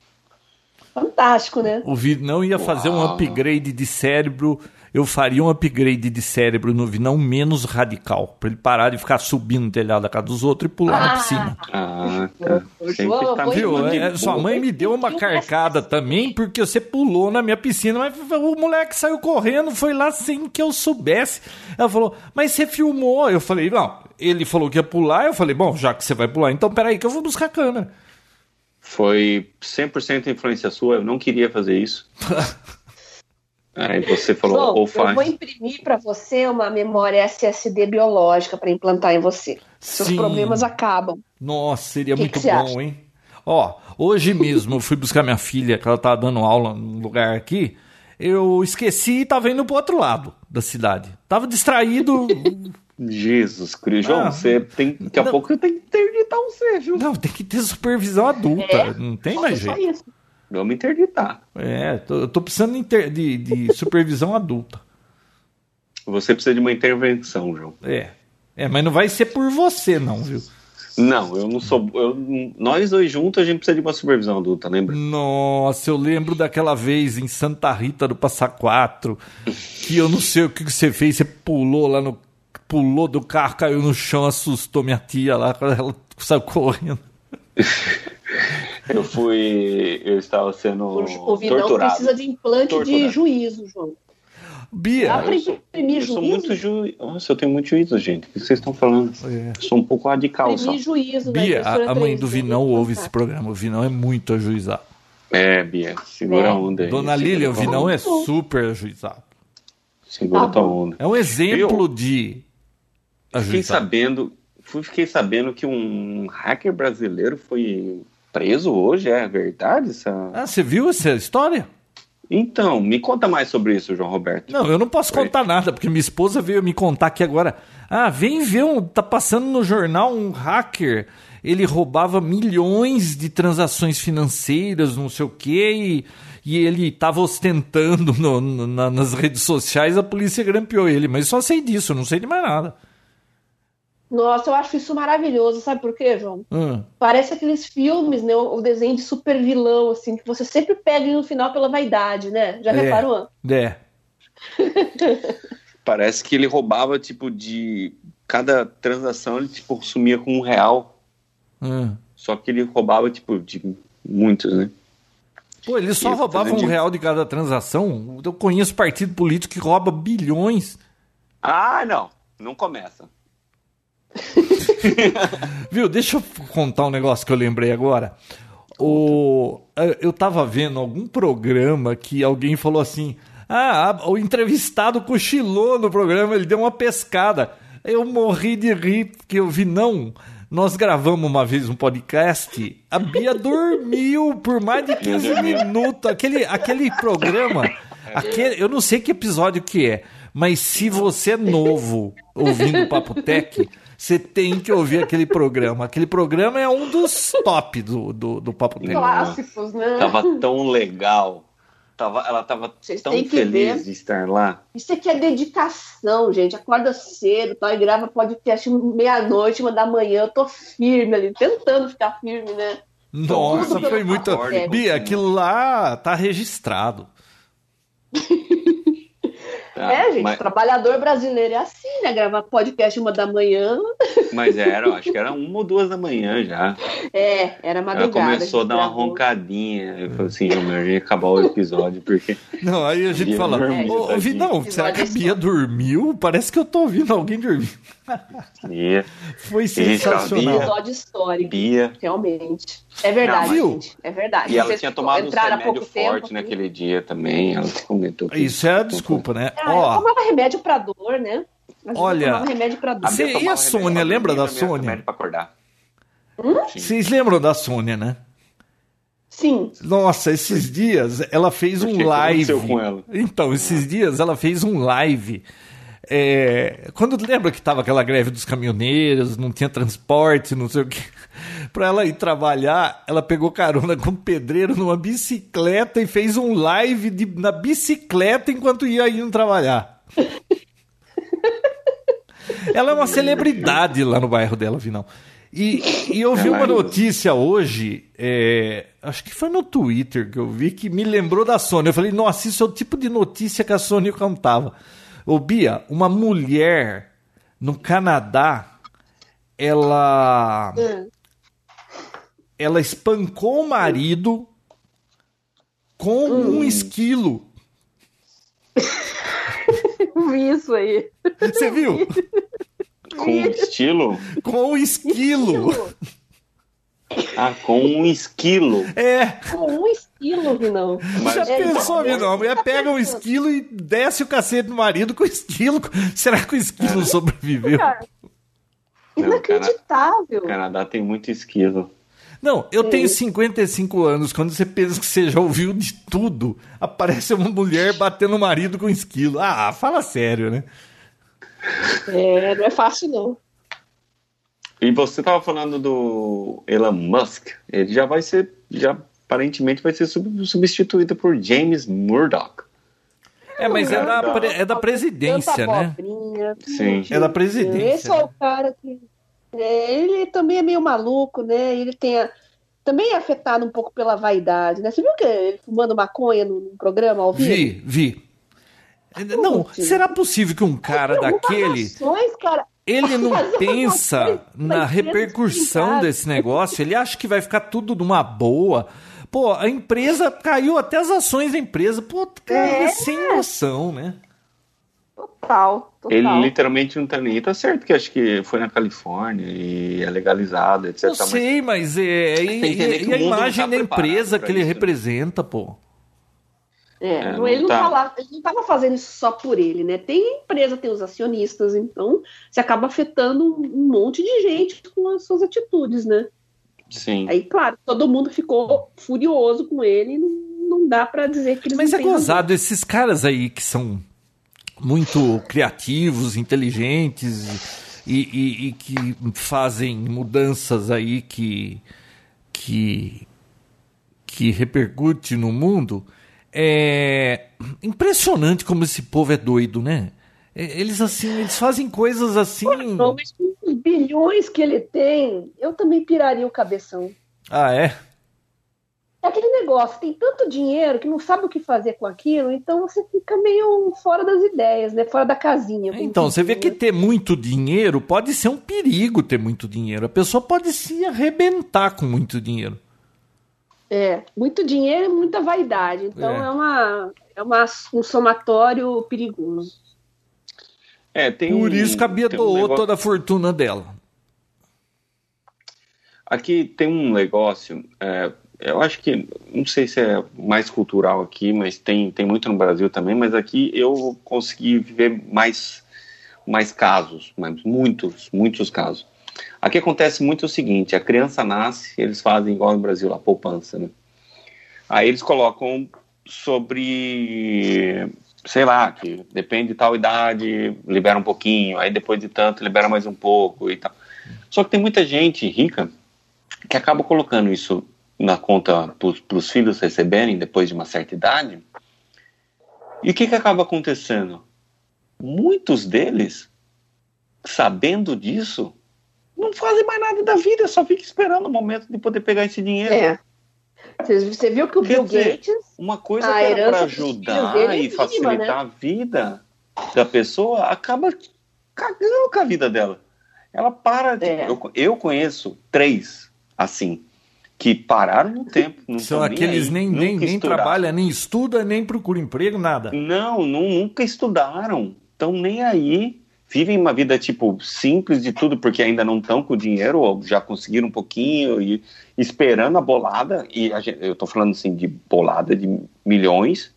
Fantástico, né? O Vinão ia fazer um Uau. upgrade de cérebro. Eu faria um upgrade de cérebro no Vinão menos radical. Pra ele parar de ficar subindo no telhado da casa dos outros e pular na Ah, piscina. Ah, tá. Ô, Sempre João, tá Viu? É, sua mãe me deu uma carcada também porque você pulou na minha piscina, mas o moleque saiu correndo, foi lá sem que eu soubesse. Ela falou, mas você filmou? Eu falei, não. Ele falou que ia pular, eu falei, bom, já que você vai pular, então peraí que eu vou buscar a câmera. Foi 100% influência sua, eu não queria fazer isso. Aí você falou, João, ou eu vou faz. imprimir para você uma memória SSD biológica para implantar em você. Seus Sim. problemas acabam. Nossa, seria Que muito que bom, acha? hein? Ó, hoje mesmo eu fui buscar minha filha, que ela tava dando aula num lugar aqui. Eu esqueci e tava indo pro outro lado da cidade. Tava distraído. Jesus Cristo. João, Ah. você tem. Daqui a Não. pouco eu tenho que interditar você, viu? Não, tem que ter supervisão adulta. É? Não tem mais só jeito. isso. Vamos interditar. É, tô- eu tô precisando de de, de supervisão adulta. Você precisa de uma intervenção, João. É. É, mas não vai ser por você, não, viu? Não, eu não sou. eu- nós dois juntos a gente precisa de uma supervisão adulta, lembra? Nossa, eu lembro daquela vez em Santa Rita do Passa Quatro, que eu não sei o que você fez, você pulou lá no pulou do carro, caiu no chão, assustou minha tia lá, ela saiu correndo. Eu fui. Eu estava sendo O, o Vinão torturado. precisa de implante de Torturado. juízo, João. Bia, Dá pra eu sou- imprimir Eu sou juízo? muito ju... Nossa, eu tenho muito juízo, gente. O que vocês estão falando? É. Eu sou um pouco radical só. Imprimir juízo. na Bia, impressora a, a mãe 3D. do Vinão ouve esse programa. O Vinão é muito ajuizado. É, Bia, segura Né? a onda aí. Dona Lília, o Vinão é super ajuizado. Segura Tá tua onda. É um exemplo Eu- de Fiquei ajuizado. sabendo, fui- fiquei sabendo que um hacker brasileiro foi preso hoje, é verdade? Essa... Ah, você viu essa história? Então, me conta mais sobre isso, João Roberto. Não, eu não posso contar nada, porque minha esposa veio me contar aqui agora. Ah, vem ver, um, tá passando no jornal um hacker. Ele roubava milhões de transações financeiras, não sei o quê, e, e ele tava ostentando no- no- na- nas redes sociais, a polícia grampeou ele. Mas só sei disso, eu não sei de mais nada. Nossa, eu acho isso maravilhoso. Sabe por quê, João? Hum, Parece aqueles filmes, né? O desenho de super vilão, assim, que você sempre pega no final pela vaidade, né? Já É. reparou? é. Parece que ele roubava, tipo, de cada transação, ele, tipo, sumia com um real. Hum. Só que ele roubava, tipo, de muitos, né? Pô, ele só Ia roubava um de- real de cada transação. Eu conheço partido político que rouba bilhões. Ah, não. Não começa. Viu, deixa eu contar um negócio que eu lembrei agora. O, eu tava vendo algum programa que alguém falou assim: Ah, o entrevistado cochilou no programa, ele deu uma pescada. Eu morri de rir, porque eu vi, não. Nós gravamos uma vez um podcast, a Bia dormiu por mais de 15 minutos. Aquele, aquele programa, aquele, eu não sei que episódio que é, mas se você é novo ouvindo o Papo Tech, você tem que ouvir aquele programa. Aquele programa é um dos top do, do, do Papo Tech. Clássicos, né? Tava tão legal. Tava, ela tava Vocês tão feliz ver. de estar lá. Isso aqui é dedicação, gente. Acorda cedo, tal, e grava podcast meia-noite, uma da manhã. Eu tô firme ali, tentando ficar firme, né? Nossa, foi muito. Bia, aquilo lá tá registrado. tá? é, gente, Mas, trabalhador brasileiro é assim, né? Gravar podcast uma da manhã. mas era, acho que era uma ou duas da manhã já. É, era Ela madrugada. começou a dar uma gravou. roncadinha. Eu falei assim, eu ia acabar o episódio, porque. Não, aí a gente fala, ô. Vidão, será que a Bia dormiu? Parece que eu tô ouvindo alguém dormir. Bia, Foi sensacional. Episódio histórico, Bia. realmente. É verdade, Não, viu? gente. É verdade. E ela Vocês tinha tomado um remédio pouco forte tempo, naquele dia também. Ela comentou. que- Isso é a desculpa, né? Ah, Ó, tomava remédio pra dor, né? Eu Olha, tomava remédio pra dor. Cê- e a Sônia, lembra da Sônia? remédio pra acordar. Sim. vocês lembram da Sônia, né? Sim. Nossa, esses dias ela fez Por um que live. aconteceu com ela? Então, esses dias ela fez um live. É, quando lembra que tava aquela greve dos caminhoneiros, não tinha transporte, não sei o que. Pra ela ir trabalhar, ela pegou carona com um pedreiro numa bicicleta e fez um live de- na bicicleta enquanto ia indo trabalhar. Ela é uma celebridade lá no bairro dela, Vinão. E, e eu vi Ela uma é- notícia hoje, é, acho que foi no Twitter que eu vi, que me lembrou da Sônia. Eu falei, nossa, isso é o tipo de notícia que a Sônia contava. Ô, Bia, uma mulher no Canadá, ela, Hum. ela espancou o marido com um esquilo. Vi isso aí. Você viu? Com estilo? Com um esquilo. Ah, com um esquilo. É. Com um esquilo, não. Mas Já É, pensou, então, Vinão? A mulher pega um esquilo e desce o cacete do marido com o esquilo. Será que o esquilo sobreviveu? Inacreditável. o Canadá tem muito esquilo. Não, eu Sim. tenho 55 anos. Quando você pensa que você já ouviu de tudo, aparece uma mulher batendo o marido com esquilo. Ah, fala sério, né? É, não é fácil, não. E você tava falando do Elon Musk. Ele já vai ser, já aparentemente vai ser sub- substituído por James Murdoch. É, mas é da, Não. pre- é da presidência, Tanta né? Sim. É da presidência. Esse é o cara que. é, ele também é meio maluco, né? Ele tem a- também é afetado um pouco pela vaidade, né? Você viu que ele fumando maconha no, no programa ao vivo? Vi, vi. Não, será possível que um cara daquele. Ações, cara, ele não pensa na repercussão desse negócio, ele acha que vai ficar tudo numa boa. Pô, a empresa caiu até as ações da empresa. Pô, cara, é, é sem noção, né? Total, total. Ele literalmente não tá nem. Tá certo que acho que foi na Califórnia e é legalizado, etc. Eu sei, mas, mas é, é, e, e a imagem tá da empresa que ele isso. representa, pô. É, é, não, ele, não tá... Fala, ele não estava fazendo isso só por ele, né? Tem empresa, tem os acionistas, então você acaba afetando um monte de gente com as suas atitudes, né? Sim. Aí, claro, todo mundo ficou furioso com ele, não, não dá para dizer que eles Mas é gozado, esses caras aí que são muito criativos, inteligentes e, e, e que fazem mudanças aí que, que, que repercute no mundo é impressionante como esse povo é doido, né? É, eles assim, eles fazem coisas assim. Não, mas com os bilhões que ele tem, eu também piraria o cabeção. Ah, é? É aquele negócio, tem tanto dinheiro que não sabe o que fazer com aquilo, então você fica meio fora das ideias, né? Fora da casinha. Então, você vê que ter muito dinheiro pode ser um perigo ter muito dinheiro. A pessoa pode se arrebentar com muito dinheiro. É, muito dinheiro e muita vaidade. Então é, é uma, é uma, um somatório perigoso. É, tem Por um, isso que a Bia doou um negócio... toda a fortuna dela. Aqui tem um negócio, é, eu acho que, não sei se é mais cultural aqui, mas tem, tem muito no Brasil também, mas aqui eu consegui ver mais, mais casos, mas muitos, muitos casos. Aqui acontece muito o seguinte: a criança nasce, eles fazem igual no Brasil, a poupança, né? Aí eles colocam sobre, sei lá, que depende de tal idade, libera um pouquinho, aí depois de tanto, libera mais um pouco e tal. Só que tem muita gente rica que acaba colocando isso na conta para os filhos receberem depois de uma certa idade. E o que, que acaba acontecendo? Muitos deles, sabendo disso, não fazem mais nada da vida, só fica esperando o momento de poder pegar esse dinheiro. É. Você viu que o Quer Bill dizer, Gates. Uma coisa que era para ajudar e é mínima, facilitar né? a vida da pessoa acaba cagando com a vida dela. Ela para. De, é. eu, eu conheço três assim que pararam no tempo. Não São aqueles nem, nem, nem, nem trabalham, nem estuda, nem procura emprego, nada. Não, não, nunca estudaram. Estão nem aí vivem uma vida tipo simples de tudo porque ainda não estão com dinheiro ou já conseguiram um pouquinho e esperando a bolada e a gente, eu estou falando assim de bolada de milhões.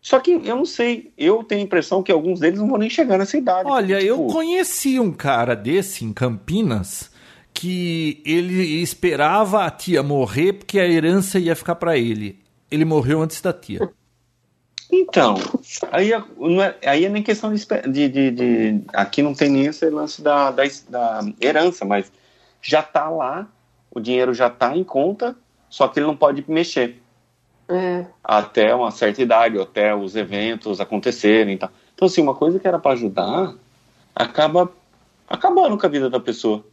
Só que eu não sei eu tenho a impressão que alguns deles não vão nem chegar nessa idade olha porque, tipo... eu conheci um cara desse em Campinas que ele esperava a tia morrer porque a herança ia ficar para ele. Ele morreu antes da tia então, aí, é, não é, aí é nem questão de, de, de, de, Aqui não tem nem esse lance da, da, da herança, mas já está lá, o dinheiro já está em conta, só que ele não pode mexer. É. Até uma certa idade, até os eventos acontecerem. Então, então assim, uma coisa que era para ajudar acaba acabando com a vida da pessoa.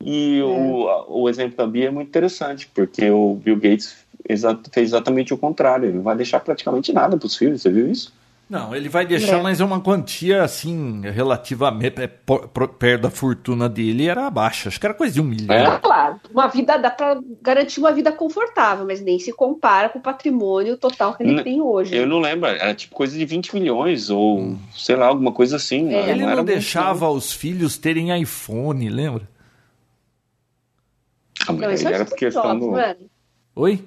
E é. o, o exemplo da Bia é muito interessante, porque o Bill Gates fez exatamente o contrário. Ele não vai deixar praticamente nada para os filhos. Você viu isso? Não, ele vai deixar, é. mas é uma quantia assim, relativamente é, perto da fortuna dele, era baixa. Acho que era coisa de um milhão. É, claro. Uma vida dá para garantir uma vida confortável, mas nem se compara com o patrimônio total que ele N tem hoje. Eu não lembro, era tipo coisa de 20 milhões, ou hum. sei lá, alguma coisa assim. É. Ele não, não deixava muito... os filhos terem iPhone, lembra? Ah, mas não, isso era questão do. Oi?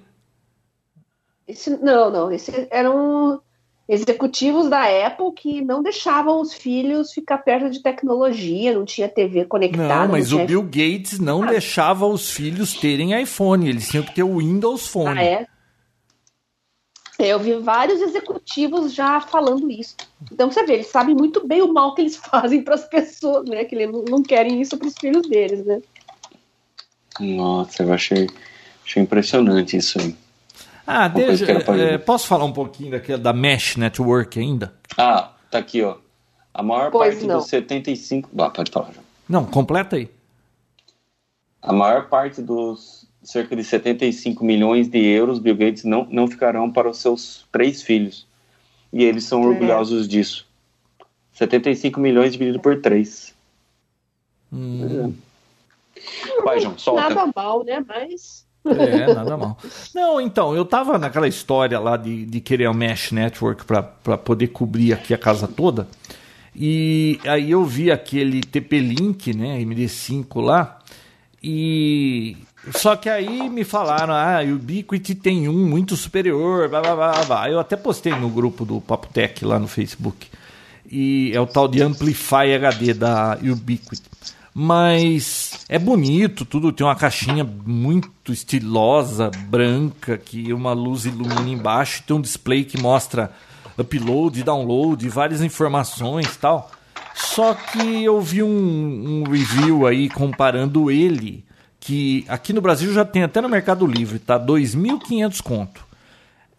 Esse, não, não. Esses eram executivos da Apple que não deixavam os filhos ficar perto de tecnologia, não tinha TV conectada. Não, mas não o Bill Gates não ah. deixava os filhos terem iPhone, eles tinham que ter o Windows Phone. Ah, é? Eu vi vários executivos já falando isso. Então você vê, eles sabem muito bem o mal que eles fazem para as pessoas, né? Que eles não querem isso para os filhos deles, né? Nossa, eu achei, achei impressionante isso aí. Ah, deixa, é, posso falar um pouquinho daquela, da Mesh Network ainda? Ah, tá aqui, ó. A maior pois parte não. dos 75. Ah, pode falar já. Não, completa aí. A maior parte dos cerca de 75 milhões de euros Bill Gates não, não ficarão para os seus três filhos. E eles são É. orgulhosos disso. 75 milhões dividido por 3. Hum, Vai, João, solta. Nada mal, né? Mas. É, nada mal. Não, então, eu tava naquela história lá de, de querer um Mesh Network pra poder cobrir aqui a casa toda. E aí eu vi aquele TP-Link, né, MD5 lá, e só que aí me falaram, ah, o Ubiquiti tem um muito superior, blá, blá, blá, blá. Eu até postei no grupo do Papo Tech lá no Facebook. E é o tal de Amplify HD da Ubiquiti. Mas é bonito, tudo tem uma caixinha muito estilosa, branca, que uma luz ilumina embaixo, tem um display que mostra upload, download, várias informações, tal. Só que eu vi um, um review aí comparando ele, que aqui no Brasil já tem até no Mercado Livre, tá 2.500 conto.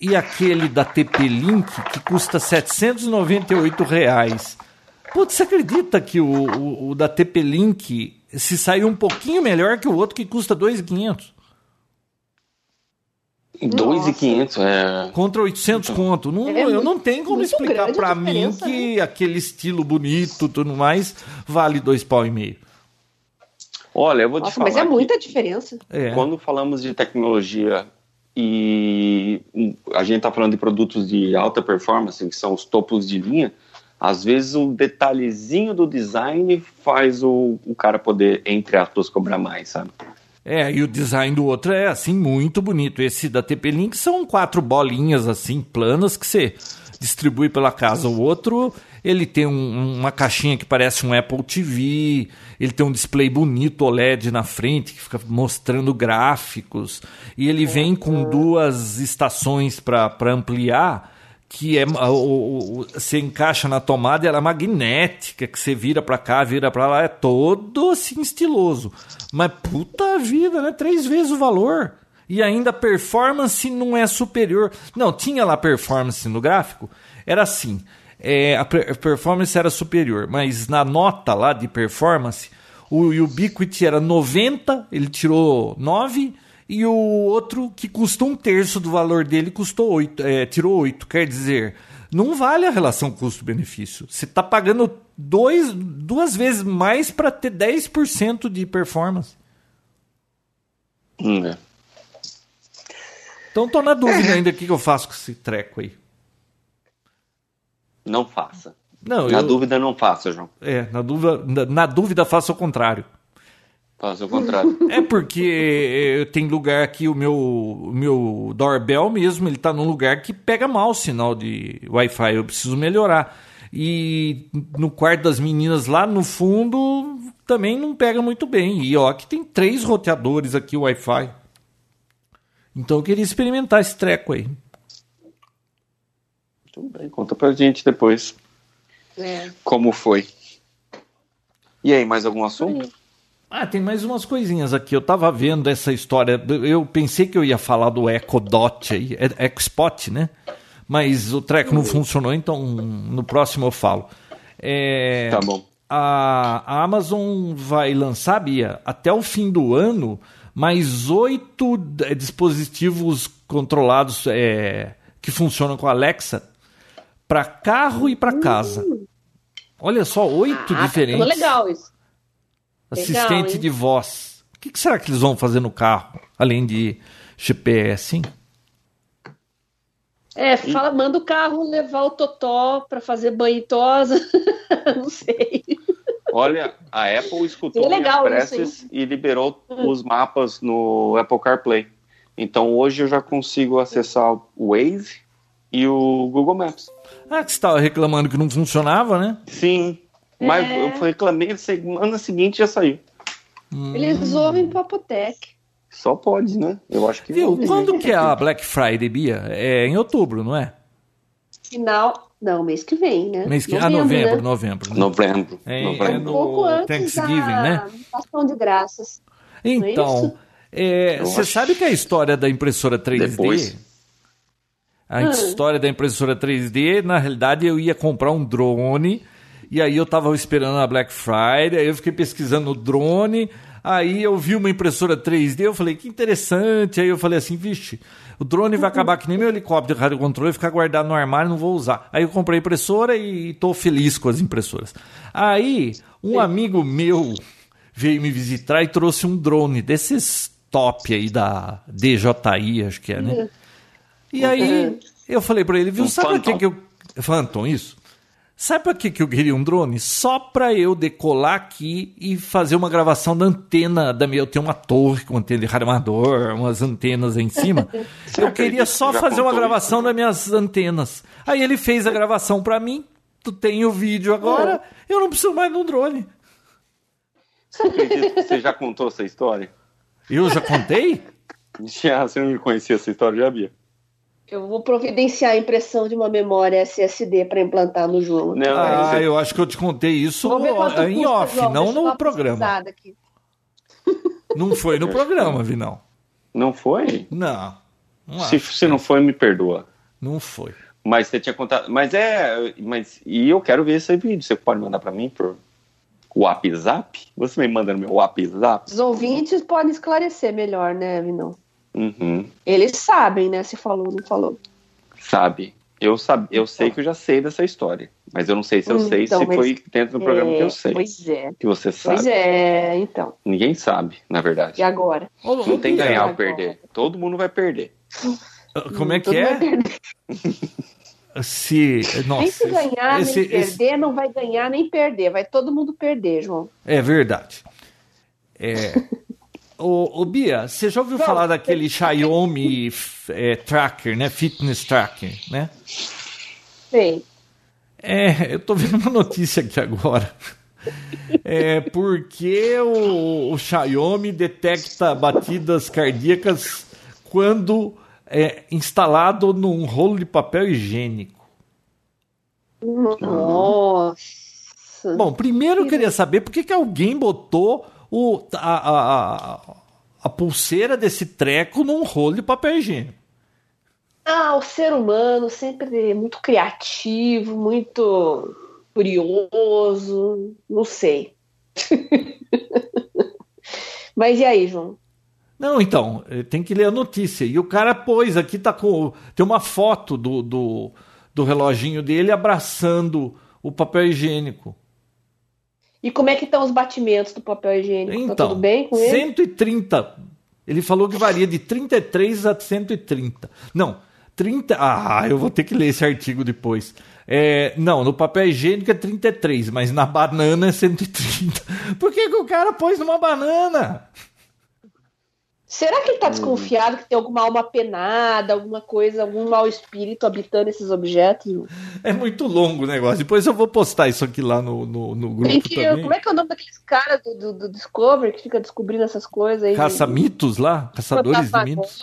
E aquele da TP Link que custa 798 reais. Putz, você acredita que o, o, o da TP Link se saiu um pouquinho melhor que o outro que custa 2.500? 2,500 é. Contra 800 conto. Não, É eu muito- não tenho como explicar grande pra a mim que aquele estilo bonito tudo mais vale dois pau e meio. Olha, eu vou te Nossa, falar. mas é que muita diferença. É. Quando falamos de tecnologia e a gente está falando de produtos de alta performance, que são os topos de linha, às vezes um detalhezinho do design faz o, o cara poder, entre aspas, cobrar mais, sabe? É, e o design do outro é assim muito bonito. Esse da TP Link são quatro bolinhas assim planas que você distribui pela casa. O outro, ele tem um- uma caixinha que parece um Apple TV, ele tem um display bonito OLED na frente que fica mostrando gráficos e ele vem com duas estações para ampliar que é o, o- você encaixa na tomada, ela é magnética, que você vira pra cá, vira pra lá, é todo assim estiloso. Mas puta vida, né? Três vezes o valor. E ainda a performance não é superior. Não, tinha lá performance no gráfico, era assim. é, a performance era superior, mas na nota lá de performance, o Ubiquiti era 90, ele tirou 9, e o outro que custou um terço do valor dele custou 8, é, tirou 8. Quer dizer, não vale a relação custo-benefício. Você está pagando dois, duas vezes mais para ter 10% de performance. Hum, é. Então tô na dúvida ainda o que, que eu faço com esse treco aí. Não faça. Não, Na eu, dúvida, não faça, João. É, na dúvida, na, na dúvida faça o contrário. Faça o contrário. É porque eh, tem lugar que o meu, o meu doorbell mesmo, ele tá num lugar que pega mal o sinal de Wi-Fi. Eu preciso melhorar. E no quarto das meninas lá no fundo também não pega muito bem. E ó, que tem três roteadores aqui Wi-Fi. Então eu queria experimentar esse treco aí. Tudo bem, conta pra gente depois É. como foi. E aí, mais algum assunto? Ah, tem mais umas coisinhas aqui. Eu tava vendo essa história. Eu pensei que eu ia falar do Echo Dot aí, é Echo Spot, né? Mas o treco não funcionou, então no próximo eu falo. É, Tá bom. A, a Amazon vai lançar, Bia, até o fim do ano, mais oito eh, dispositivos controlados é, que funcionam com a Alexa para carro e para casa. Olha só, oito Ah, diferentes. tá legal isso. Legal, Assistente hein? de voz. O que, que será que eles vão fazer no carro, além de GPS, hein? É, fala, manda o carro levar o Totó pra fazer banho e tosa. Não sei. Olha, a Apple escutou É legal minhas preces e liberou os mapas no Apple CarPlay. Então hoje eu já consigo acessar o Waze e o Google Maps. Ah, que você estava reclamando que não funcionava, né? Sim, mas É. eu reclamei, semana seguinte já saiu. Eles ouvem Papotec. Só pode, né? Eu acho que Viu? Quando que é a Black Friday, Bia? É em outubro, não é? Final. Não, mês que vem, né? Mês que... ah, novembro, né? novembro. né? Novembro. É, Um novembro. no pouco antes Thanksgiving, da né? ação de graças. é Então, é, você acho- sabe que a história da impressora 3D... Depois. A Ah. história da impressora 3D, na realidade, eu ia comprar um drone... E aí eu tava esperando a Black Friday, aí eu fiquei pesquisando o drone, Aí eu vi uma impressora 3D, eu falei, que interessante. Aí eu falei assim, vixe, o drone vai acabar que nem meu helicóptero de rádio controle, ficar guardado no armário, não vou usar. Aí eu comprei a impressora e estou feliz com as impressoras. Aí, um amigo meu veio me visitar e trouxe um drone desses top aí da DJI, acho que é, né? E aí eu falei para ele, viu, sabe o que que eu... Phantom, isso? Sabe pra que, que eu queria um drone? Só pra eu decolar aqui e fazer uma gravação da antena da minha. Eu tenho uma torre com antena de amador, umas antenas aí em cima. eu queria só fazer uma gravação isso? das minhas antenas. Aí ele fez a gravação pra mim. Tu tem o vídeo agora, eu não preciso mais de um drone. Você acredita que você já contou essa história? Eu já contei? Já, você não me conhecia essa história, já, Bia? Eu vou providenciar a impressão de uma memória SSD para implantar no João. Não, Ah, você- eu acho que eu te contei isso em custa, off, João. não no programa. Não foi no programa, Vinão. Não foi? Não. Não, Se, se não foi, me perdoa. não foi. Mas você tinha contado. Mas é. Mas, e eu quero ver esse vídeo. Você pode mandar pra mim por WhatsApp? Você me manda no meu WhatsApp? Os ouvintes podem esclarecer melhor, né, Vinão? Uhum. Eles sabem, né, se falou ou não falou. Sabe? Eu, sab... eu sei que eu já sei dessa história. Mas eu não sei se eu Hum, sei então, se foi dentro do programa que É, eu sei. Pois é. Que você sabe. Pois é, então. Ninguém sabe, na verdade. E agora? Não tem ganhar ou agora. perder. Todo mundo vai perder. Como é Todo que vai é? Se. Nossa, nem se ganhar, esse- nem esse- perder, não vai ganhar nem perder. Vai todo mundo perder, João. É verdade. É. Ô, ô, Bia, você já ouviu falar daquele Xiaomi f- é, Tracker, né? Fitness Tracker, né? Sei. É, eu tô vendo uma notícia aqui agora. É porque o, o Xiaomi detecta batidas cardíacas quando é instalado num rolo de papel higiênico. Nossa. Bom, primeiro eu queria saber por que, que alguém botou o, a, a, a, a pulseira desse treco num rolo de papel higiênico. Ah, o ser humano sempre é muito criativo, muito curioso, não sei. Mas e aí, João? Não, então, eh, tem que ler a notícia. E o cara pôs aqui, tá com. Tem uma foto do, do, do reloginho dele abraçando o papel higiênico. E como é que estão os batimentos do papel higiênico? Então, tá tudo bem com ele? 130. Ele falou que varia de 33 a 130. Não, 30. Ah, eu vou ter que ler esse artigo depois. É, não, no papel higiênico é 33, mas na banana é 130. Por que, que o cara pôs numa banana? Será que ele Hum. tá desconfiado que tem alguma alma penada, alguma coisa, algum mau espírito habitando esses objetos? É muito longo o negócio. Depois eu vou postar isso aqui lá no, no, no grupo que, também. como é que é o nome daqueles caras do, do, do Discovery que fica descobrindo essas coisas aí? Caça-mitos lá? Caçadores de mitos?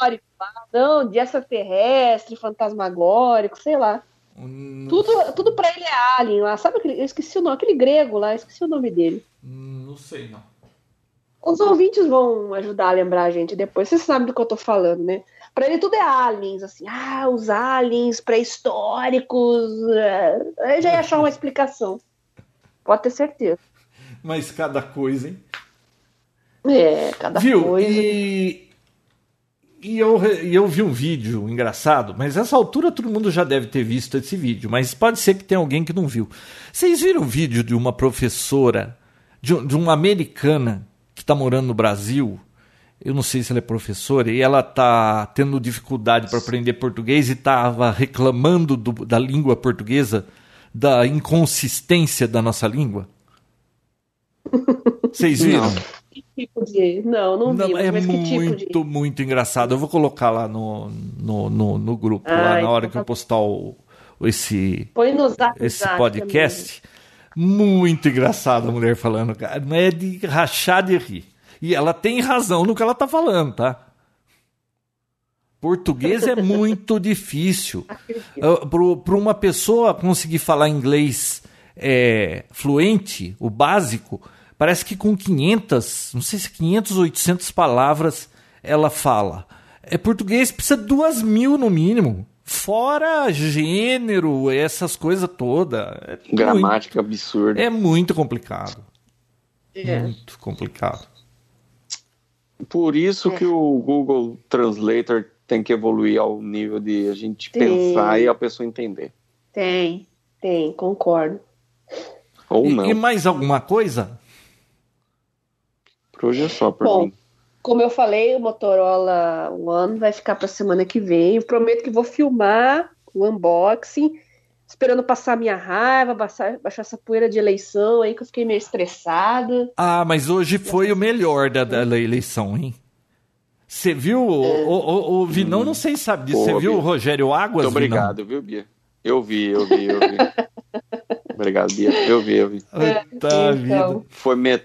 Não, de extraterrestre, fantasmagórico, sei lá. Hum, Tudo, tudo pra ele é alien lá. Sabe aquele. Eu esqueci o nome, aquele grego lá, esqueci o nome dele. hum, Não sei, não. Os ouvintes vão ajudar a lembrar a gente depois. Vocês sabem do que eu tô falando, né? Pra ele tudo é aliens, assim. Ah, os aliens pré-históricos. é. Aí eu já ia achar uma explicação. Pode ter certeza. Mas cada coisa, hein? É, cada Viu? coisa. E, e eu, e eu vi um vídeo engraçado, mas nessa altura todo mundo já deve ter visto esse vídeo, mas pode ser que tenha alguém que não viu. Vocês viram o vídeo de uma professora, de, de uma americana está morando no Brasil? Eu não sei se ela é professora, e ela está tendo dificuldade para aprender português e estava reclamando do- da língua portuguesa, da inconsistência da nossa língua. Vocês viram? Não. Que tipo de. Não, não, Não, vi, é que muito, tipo de. muito engraçado. Eu vou colocar lá no, no, no, no grupo, Ah, lá na então hora que tá eu postar o, esse, esse podcast. Muito engraçado a mulher falando, cara. Não é de rachar de rir. E ela tem razão no que ela tá falando, tá? Português é muito difícil. Para uma pessoa conseguir falar inglês é, fluente, o básico, parece que com 500, não sei se 500 ou 800 palavras ela fala. É português precisa de duas mil no mínimo. Fora gênero, essas coisas todas. É muito- Gramática absurda. é muito complicado. É. Muito complicado. Por isso É. que o Google Translator tem que evoluir ao nível de a gente Tem. pensar e a pessoa entender. Tem, tem, concordo. Ou E, não. e mais alguma coisa? Por hoje é só por Bom, mim. Como eu falei, o Motorola One vai ficar para semana que vem. Eu prometo que vou filmar o unboxing, esperando passar minha raiva, baixar, baixar essa poeira de eleição aí que eu fiquei meio estressada. Ah, mas hoje foi o melhor da, da eleição, hein? Você viu? O, o, o, o Vinão, não sei se sabe disso. Você viu o. Rogério Águas? Muito Vinão? obrigado, viu, Bia? Eu vi, eu vi, eu vi. obrigado, Bia. Eu vi, eu vi. Puta vida. Então, Foi, me...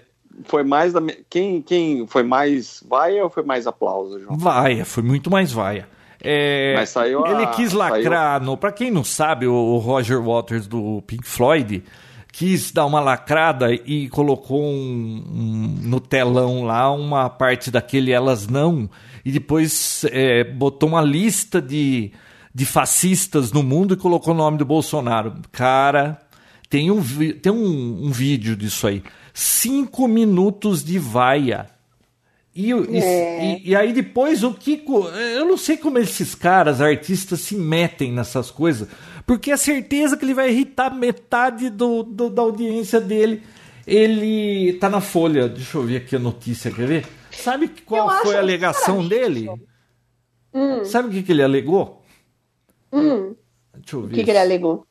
foi mais da. Quem, quem foi mais vaia ou foi mais aplauso, João? Vaia, foi muito mais vaia. É, Mas saiu a- ele quis lacrar, no, pra quem não sabe, o, Roger Waters do Pink Floyd quis dar uma lacrada e colocou um- um- no telão lá uma parte daquele Elas Não, e depois é, botou uma lista de, de fascistas no mundo e colocou o nome do Bolsonaro. Cara, tem um, tem um, um vídeo disso aí. Cinco minutos de vaia. E, e- e- e aí depois o Kiko, eu não sei como esses caras, artistas, se metem nessas coisas, porque é certeza que ele vai irritar metade do, do- da audiência dele. Ele tá na folha, deixa eu ver aqui a notícia, quer ver? Sabe qual Eu foi a alegação dele? hum, Sabe o que, que ele alegou? hum, Deixa eu ver. o que, que ele alegou?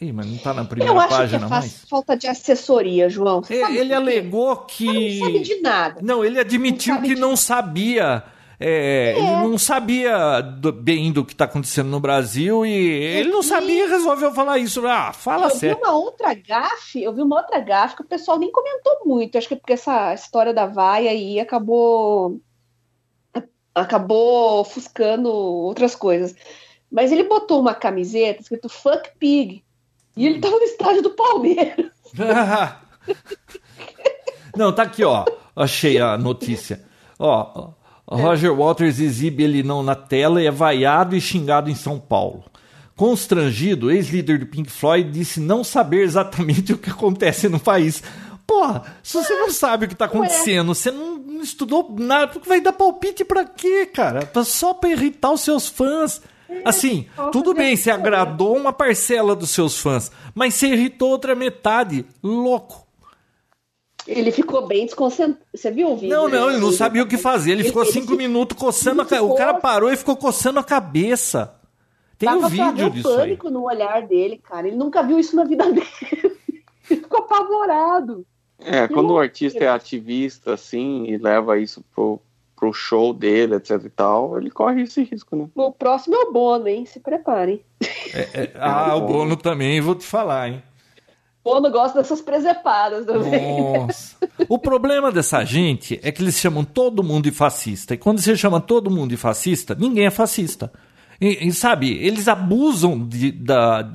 Ih, mas não tá na primeira Eu acho que página é mais. falta de assessoria, João. Você Ele, ele alegou Ele não sabe que. de nada. Não, ele admitiu Não que de- não sabia. é, Ele não sabia do- bem do que está acontecendo no Brasil e ele não sabia e resolveu falar isso. Ah, fala Eu vi sério. uma outra gafe, eu vi uma outra gafe que o pessoal nem comentou muito. Acho que é porque essa história da vaia aí acabou acabou ofuscando outras coisas. Mas ele botou uma camiseta escrito Fuck Pig. E ele tava no estádio do Palmeiras. Não, tá aqui, ó. Achei a notícia. Ó, ó, Roger Waters exibe ele não na tela e é vaiado e xingado em São Paulo. Constrangido, ex-líder do Pink Floyd disse não saber exatamente o que acontece no país. Porra, se você não sabe o que tá acontecendo, você não, não estudou nada, porque vai dar palpite pra quê, cara? Só pra irritar os seus fãs. Assim, tudo bem, você agradou uma parcela dos seus fãs, mas você irritou outra metade. Louco. Ele ficou bem desconcentrado. Você viu o vídeo? Não, não, ele não sabia o que fazer. Ele ficou ele cinco se- minutos coçando a ele cabeça. O ficou- cara parou e ficou coçando a cabeça. Tem Dava um vídeo disso aí. pânico no olhar dele, cara. Ele nunca viu isso na vida dele. Ele ficou apavorado. É, quando o artista é ativista, assim, e leva isso pro, pro show dele, etc e tal, ele corre esse risco, né? O próximo é o Bono, hein? Se preparem. É, ah, o Bono também, vou te falar, hein? O Bono gosta dessas presepadas também. Nossa. O problema dessa gente é que eles chamam todo mundo de fascista. E quando você chama todo mundo de fascista, ninguém é fascista. E, e, sabe, eles abusam de- da-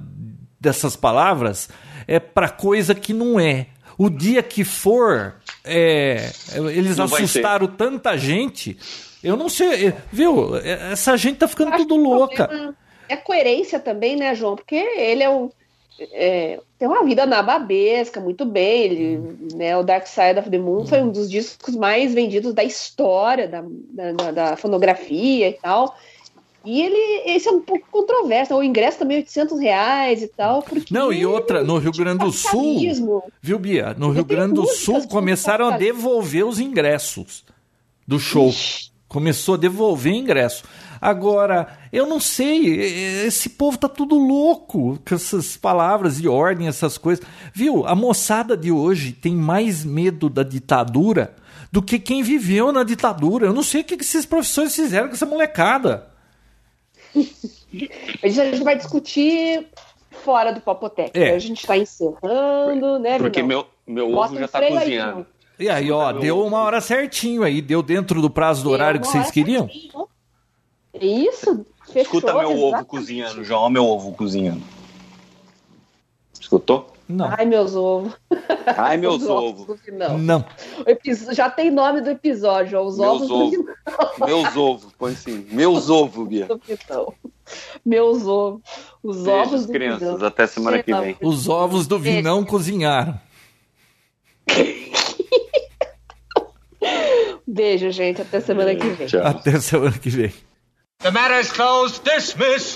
dessas palavras é para coisa que não é. O dia que for, é, eles Não assustaram tanta gente. Eu não sei, é, viu? É, Essa gente tá ficando tudo louca. É coerência também, né, João? Porque ele é um. é, tem uma vida nababesca, muito bem. Ele, né, o Dark Side of the Moon foi um dos discos mais vendidos da história da, da- da fonografia e tal. E ele, esse é um pouco controverso. O ingresso também é 800 reais e tal. Porque Não, e outra, no Rio Grande do Sul, viu, Bia? No Rio Grande do Sul começaram a devolver os ingressos do show. Começou a devolver ingresso. Agora, eu não sei, esse povo tá tudo louco com essas palavras de ordem, essas coisas. Viu? A moçada de hoje tem mais medo da ditadura do que quem viveu na ditadura. Eu não sei o que esses professores fizeram com essa molecada. Mas a gente vai discutir fora do Papotec. É. A gente está encerrando, né, Porque Vinão? meu, meu ovo já tá aí, cozinhando. João. E aí, ó, deu uma hora certinho aí, deu dentro do prazo do horário que vocês queriam? certinho. Isso, fechou. Escuta meu ovo exatamente. cozinhando, João, meu ovo cozinhando. Escutou? Não. Ai, meus ovos. Ai, meus Os ovos. do Vinão. Não. O episo- Já tem nome do episódio, ó, os Meus ovos do ovos. Vinão. Meus ovos, põe assim. Meus ovos, Bia. Meus ovos. Os ovos Beijos, do crianças. Vinão. Até semana que vem. Os ovos do Vinão cozinharam. Beijo, gente. Até semana que vem. Tchau. Até semana que vem. The matter is closed. Dismiss.